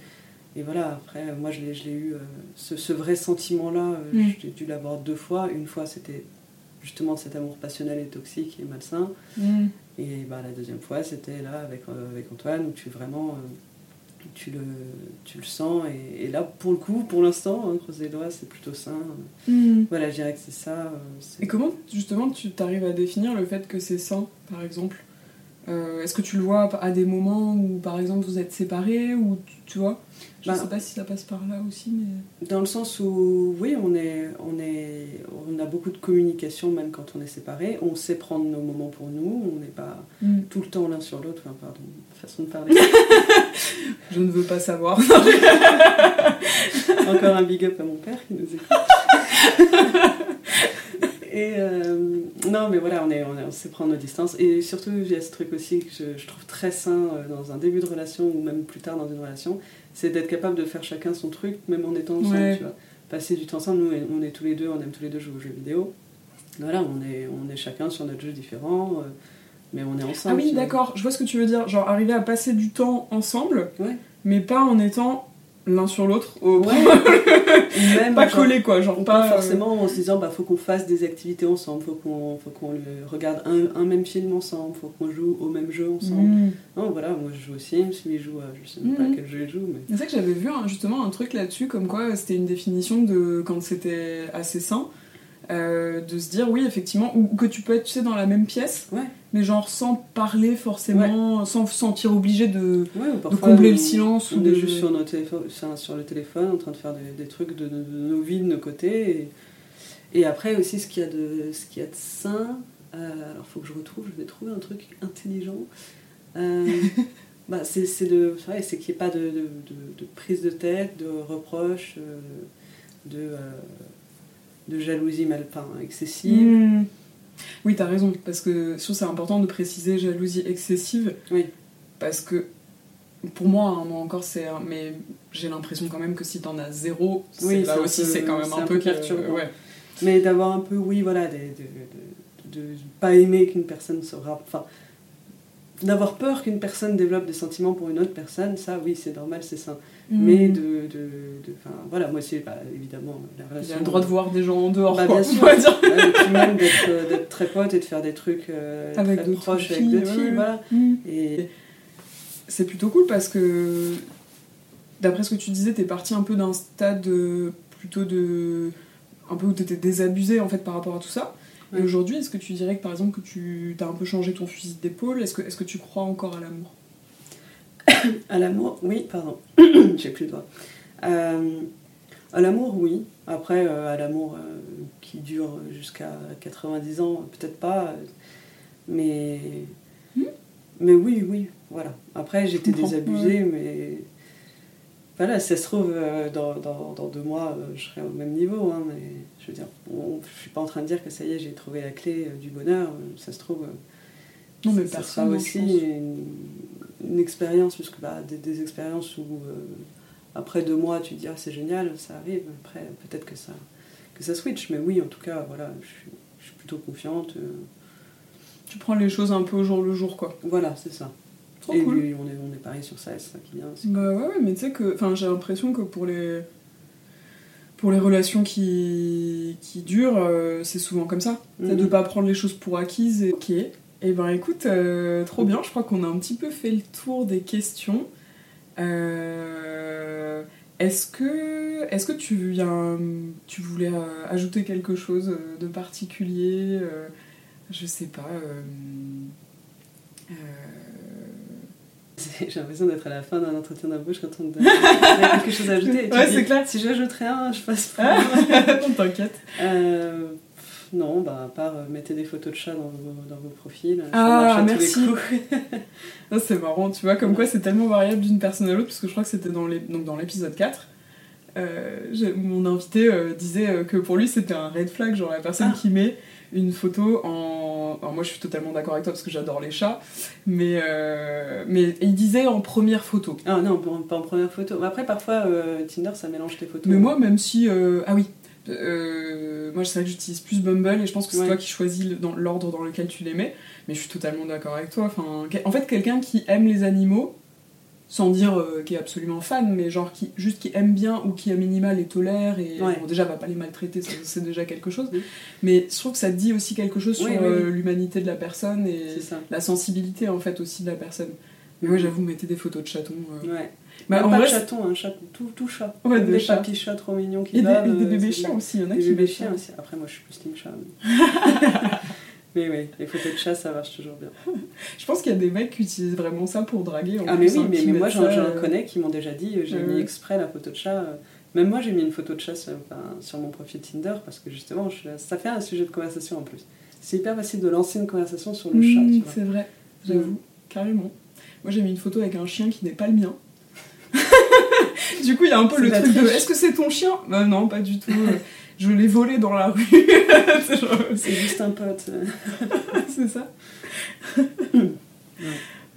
et voilà, après, moi je l'ai, eu, euh, ce, ce vrai sentiment-là, euh, Mhm. j'ai dû l'avoir deux fois. Une fois c'était justement cet amour passionnel et toxique et malsain. Mm. Et bah, la deuxième fois, c'était là avec, euh, avec Antoine, où tu vraiment tu, le, tu le sens. Et, et là, pour le coup, pour l'instant, hein, croise les doigts, c'est plutôt sain. Mm. Voilà, je dirais que c'est ça. euh, Et comment justement tu t'arrives à définir le fait que c'est sain, par exemple? Euh, Est-ce que tu le vois à des moments où, par exemple, vous êtes séparés ou tu, tu vois? Je Bah, sais pas si ça passe par là aussi, mais. Dans le sens où, oui, on, est, on, est, on a beaucoup de communication, même quand on est séparés. On sait prendre nos moments pour nous. On n'est pas Mm. tout le temps l'un sur l'autre. Enfin, pardon, façon de parler. Je ne veux pas savoir. Encore un big up à mon père qui nous écoute. Et euh, non, mais voilà, on, est, on, est- on sait prendre nos distances. Et surtout, il y a ce truc aussi que je, je trouve très sain euh, dans un début de relation ou même plus tard dans une relation, c'est d'être capable de faire chacun son truc, même en étant ensemble. Ouais. Tu vois. Passer du temps ensemble, nous, on est tous les deux, on aime tous les deux jouer aux jeux vidéo. Voilà, on est, on est chacun sur notre jeu différent, euh, mais on est Ah ensemble. oui, tu vois. d'accord, je vois ce que tu veux dire. Genre arriver à passer du temps ensemble, Ouais. mais pas en étant l'un sur l'autre, au Ouais. Même, pas genre, collé quoi, genre pas. pas euh, forcément en se disant bah faut qu'on fasse des activités ensemble, faut qu'on faut qu'on regarde un, un même film ensemble, faut qu'on joue au même jeu ensemble. mm. Non voilà, moi je joue aux Sims, lui il joue à je sais même pas à quel jeu il joue mais C'est vrai que j'avais vu hein, justement un truc là-dessus, comme quoi c'était une définition de quand c'était assez sain, euh, de se dire oui, effectivement, ou que tu peux être tu sais, dans la même pièce, Ouais. mais genre sans parler forcément, sans se sentir obligé de. ouais, combler le silence On ou de- juste sur, nos téléphones, sur, le téléphone en train de faire des, des trucs de, de- de nos vies de nos côtés. Et, et après aussi ce qu'il y a de, ce qu'il y a de sain, euh, alors faut que je retrouve, je vais trouver un truc intelligent. Euh, bah, c'est c'est de- c'est qu'il n'y ait pas de, prise de tête, de reproches, euh, de, de jalousie mal, enfin, excessive. Mm. Oui, t'as raison, parce que c'est important de préciser jalousie excessive, Oui. parce que pour moi, hein, moi encore, c'est. Mais j'ai l'impression quand même que si t'en as zéro, Oui, là aussi, c'est quand même un, un peu peu perturbant. ouais. Mais d'avoir un peu, oui, voilà, de, de, de pas aimer qu'une personne se rappe. Enfin, d'avoir peur qu'une personne développe des sentiments pour une autre personne, ça, oui, c'est normal, c'est sain. Mm. Mais de. de, de- enfin, voilà, moi aussi, bah, évidemment, la Il relation. a le droit de voir des gens en dehors, Bah, quoi, bien sûr. Ouais, et puis même d'être euh, d'être très pote et de faire des trucs euh, Avec très d'autres proches filles, avec d'autres ouais, filles, ouais. voilà. Mm. Et C'est plutôt cool parce que, d'après ce que tu disais, t'es parti un peu d'un stade de- plutôt de. un peu où t'étais désabusé en fait par rapport à tout ça. Et aujourd'hui, est-ce que tu dirais que par exemple que tu as un peu changé ton fusil d'épaule? Est-ce que, est que tu crois encore à l'amour? À l'amour, oui, pardon, j'ai plus le doigt. Euh, à l'amour, oui. Après, euh, à l'amour euh, qui dure jusqu'à 90 ans, peut-être pas. Mais. Hmm? Mais oui, oui, voilà. Après, j'étais désabusée, mais. Voilà, si ça se trouve, dans, dans, dans deux mois, je serai au même niveau. hein, mais je veux dire, on- je suis pas en train de dire que ça y est, j'ai trouvé la clé du bonheur. Ça se trouve. Non, mais ça sera aussi une, une expérience, parce que bah, des, des expériences où euh, après deux mois tu te dis ah, c'est génial, ça arrive, après peut-être que ça, que ça switch. Mais oui, en tout cas, voilà, je suis, je suis plutôt confiante. euh, Tu prends les choses un peu au jour le jour, quoi. Voilà, c'est ça. Trop et cool. lui, on est, on est pareil sur ça, et c'est ça qui c'est- Bah ouais, ouais, mais tu sais que. J'ai l'impression que pour les. Pour les relations qui, qui durent, euh, c'est souvent comme ça. C'est de Mhm. pas prendre les choses pour acquises. Et... Ok. Et ben écoute, euh, trop bien. Je crois qu'on a un petit peu fait le tour des questions. Euh, Est-ce que, est que tu, viens, tu voulais euh, ajouter quelque chose de particulier euh, Je sais pas. J'ai l'impression d'être à la fin d'un entretien d'embauche quand on te t'as quelque chose à ajouter. Ouais, c'est clair. Si j'ajouterais un, je passe pas. Ah, non, t'inquiète. Euh, non, bah, à part euh, mettez des photos de chats dans vos, dans vos profils. ça Ah, merci. c'est marrant, tu vois, comme quoi c'est tellement variable d'une personne à l'autre, parce que je crois que c'était dans les- donc dans l'épisode 4. euh, mon invité euh, disait euh, que pour lui c'était un red flag, genre la personne Ah. qui met une photo en. Alors moi je suis totalement d'accord avec toi parce que j'adore les chats, mais, euh, mais il disait en première photo. Ah non, pas en première photo. Mais Après, parfois, euh, Tinder, ça mélange tes photos. Mais moi, même si. euh, ah oui. Euh, moi, c'est vrai que j'utilise plus Bumble et je pense que c'est Ouais. toi qui choisis l'ordre dans lequel tu les mets. Mais je suis totalement d'accord avec toi. Enfin, en fait, quelqu'un qui aime les animaux, sans dire euh, qui est absolument fan, mais genre qui juste qui aime bien ou qui à minima les tolère et Ouais. bon, déjà va pas les maltraiter, c'est déjà quelque chose. Oui. Mais je trouve que ça dit aussi quelque chose sur Oui, euh, l'humanité de la personne et la sensibilité en fait aussi de la personne. Mais ouais, j'avoue, mettez des photos de chatons. euh. Ouais. Bah, en pas vrai, de chaton, un chat, tout, tout chat. Ouais, des chats. papis chats trop mignons qui Et des, et des euh, bébés chiens aussi, il y en a Des qui bébés chiens aussi. Après, moi, je suis plus team chat. Mais... oui, les photos de chat, ça marche toujours bien. Je pense qu'il y a des mecs qui utilisent vraiment ça pour draguer. En Ah mais oui, hein, mais, mais moi j'en euh, connais qui m'ont déjà dit euh, j'ai mis exprès la photo de chat. euh, Même moi j'ai mis une photo de chat sur, mon profil Tinder parce que justement je- ça fait un sujet de conversation en plus. C'est hyper facile de lancer une conversation sur le mmh, chat. C'est vrai, j'avoue, Mm. carrément. Moi j'ai mis une photo avec un chien qui n'est pas le mien. du coup, il y a un peu le truc de est-ce que c'est ton chien? Bah non, pas du tout. Je l'ai volé dans la rue. c'est juste un pote. c'est ça.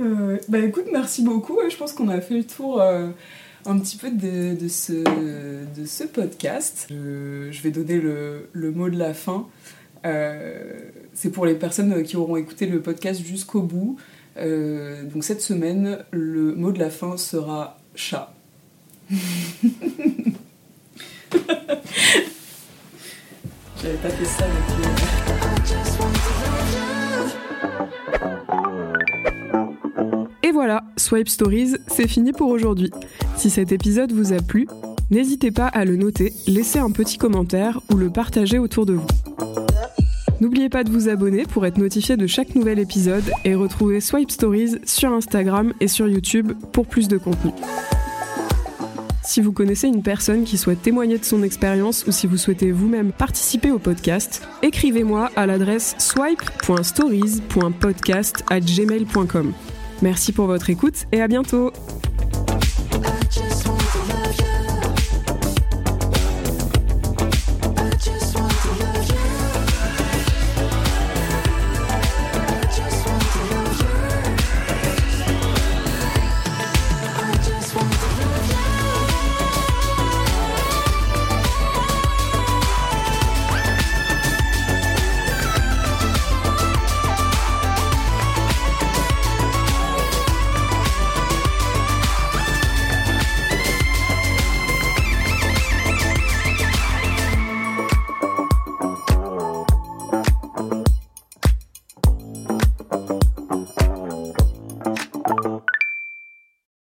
Euh, bah écoute, merci beaucoup. Je pense qu'on a fait le tour euh, un petit peu de, de ce, de ce podcast. Je, je vais donner le, le mot de la fin. Euh, c'est pour les personnes qui auront écouté le podcast jusqu'au bout. Donc cette semaine, le mot de la fin sera chat. J'avais pas fait ça avec. Et voilà, Swipe Stories, c'est fini pour aujourd'hui. Si cet épisode vous a plu, n'hésitez pas à le noter, laisser un petit commentaire ou le partager autour de vous. N'oubliez pas de vous abonner pour être notifié de chaque nouvel épisode et retrouver Swipe Stories sur Instagram et sur YouTube pour plus de contenu. Si vous connaissez une personne qui souhaite témoigner de son expérience ou si vous souhaitez vous-même participer au podcast, écrivez-moi à l'adresse swipe.stories.podcast@gmail.com. Merci pour votre écoute et à bientôt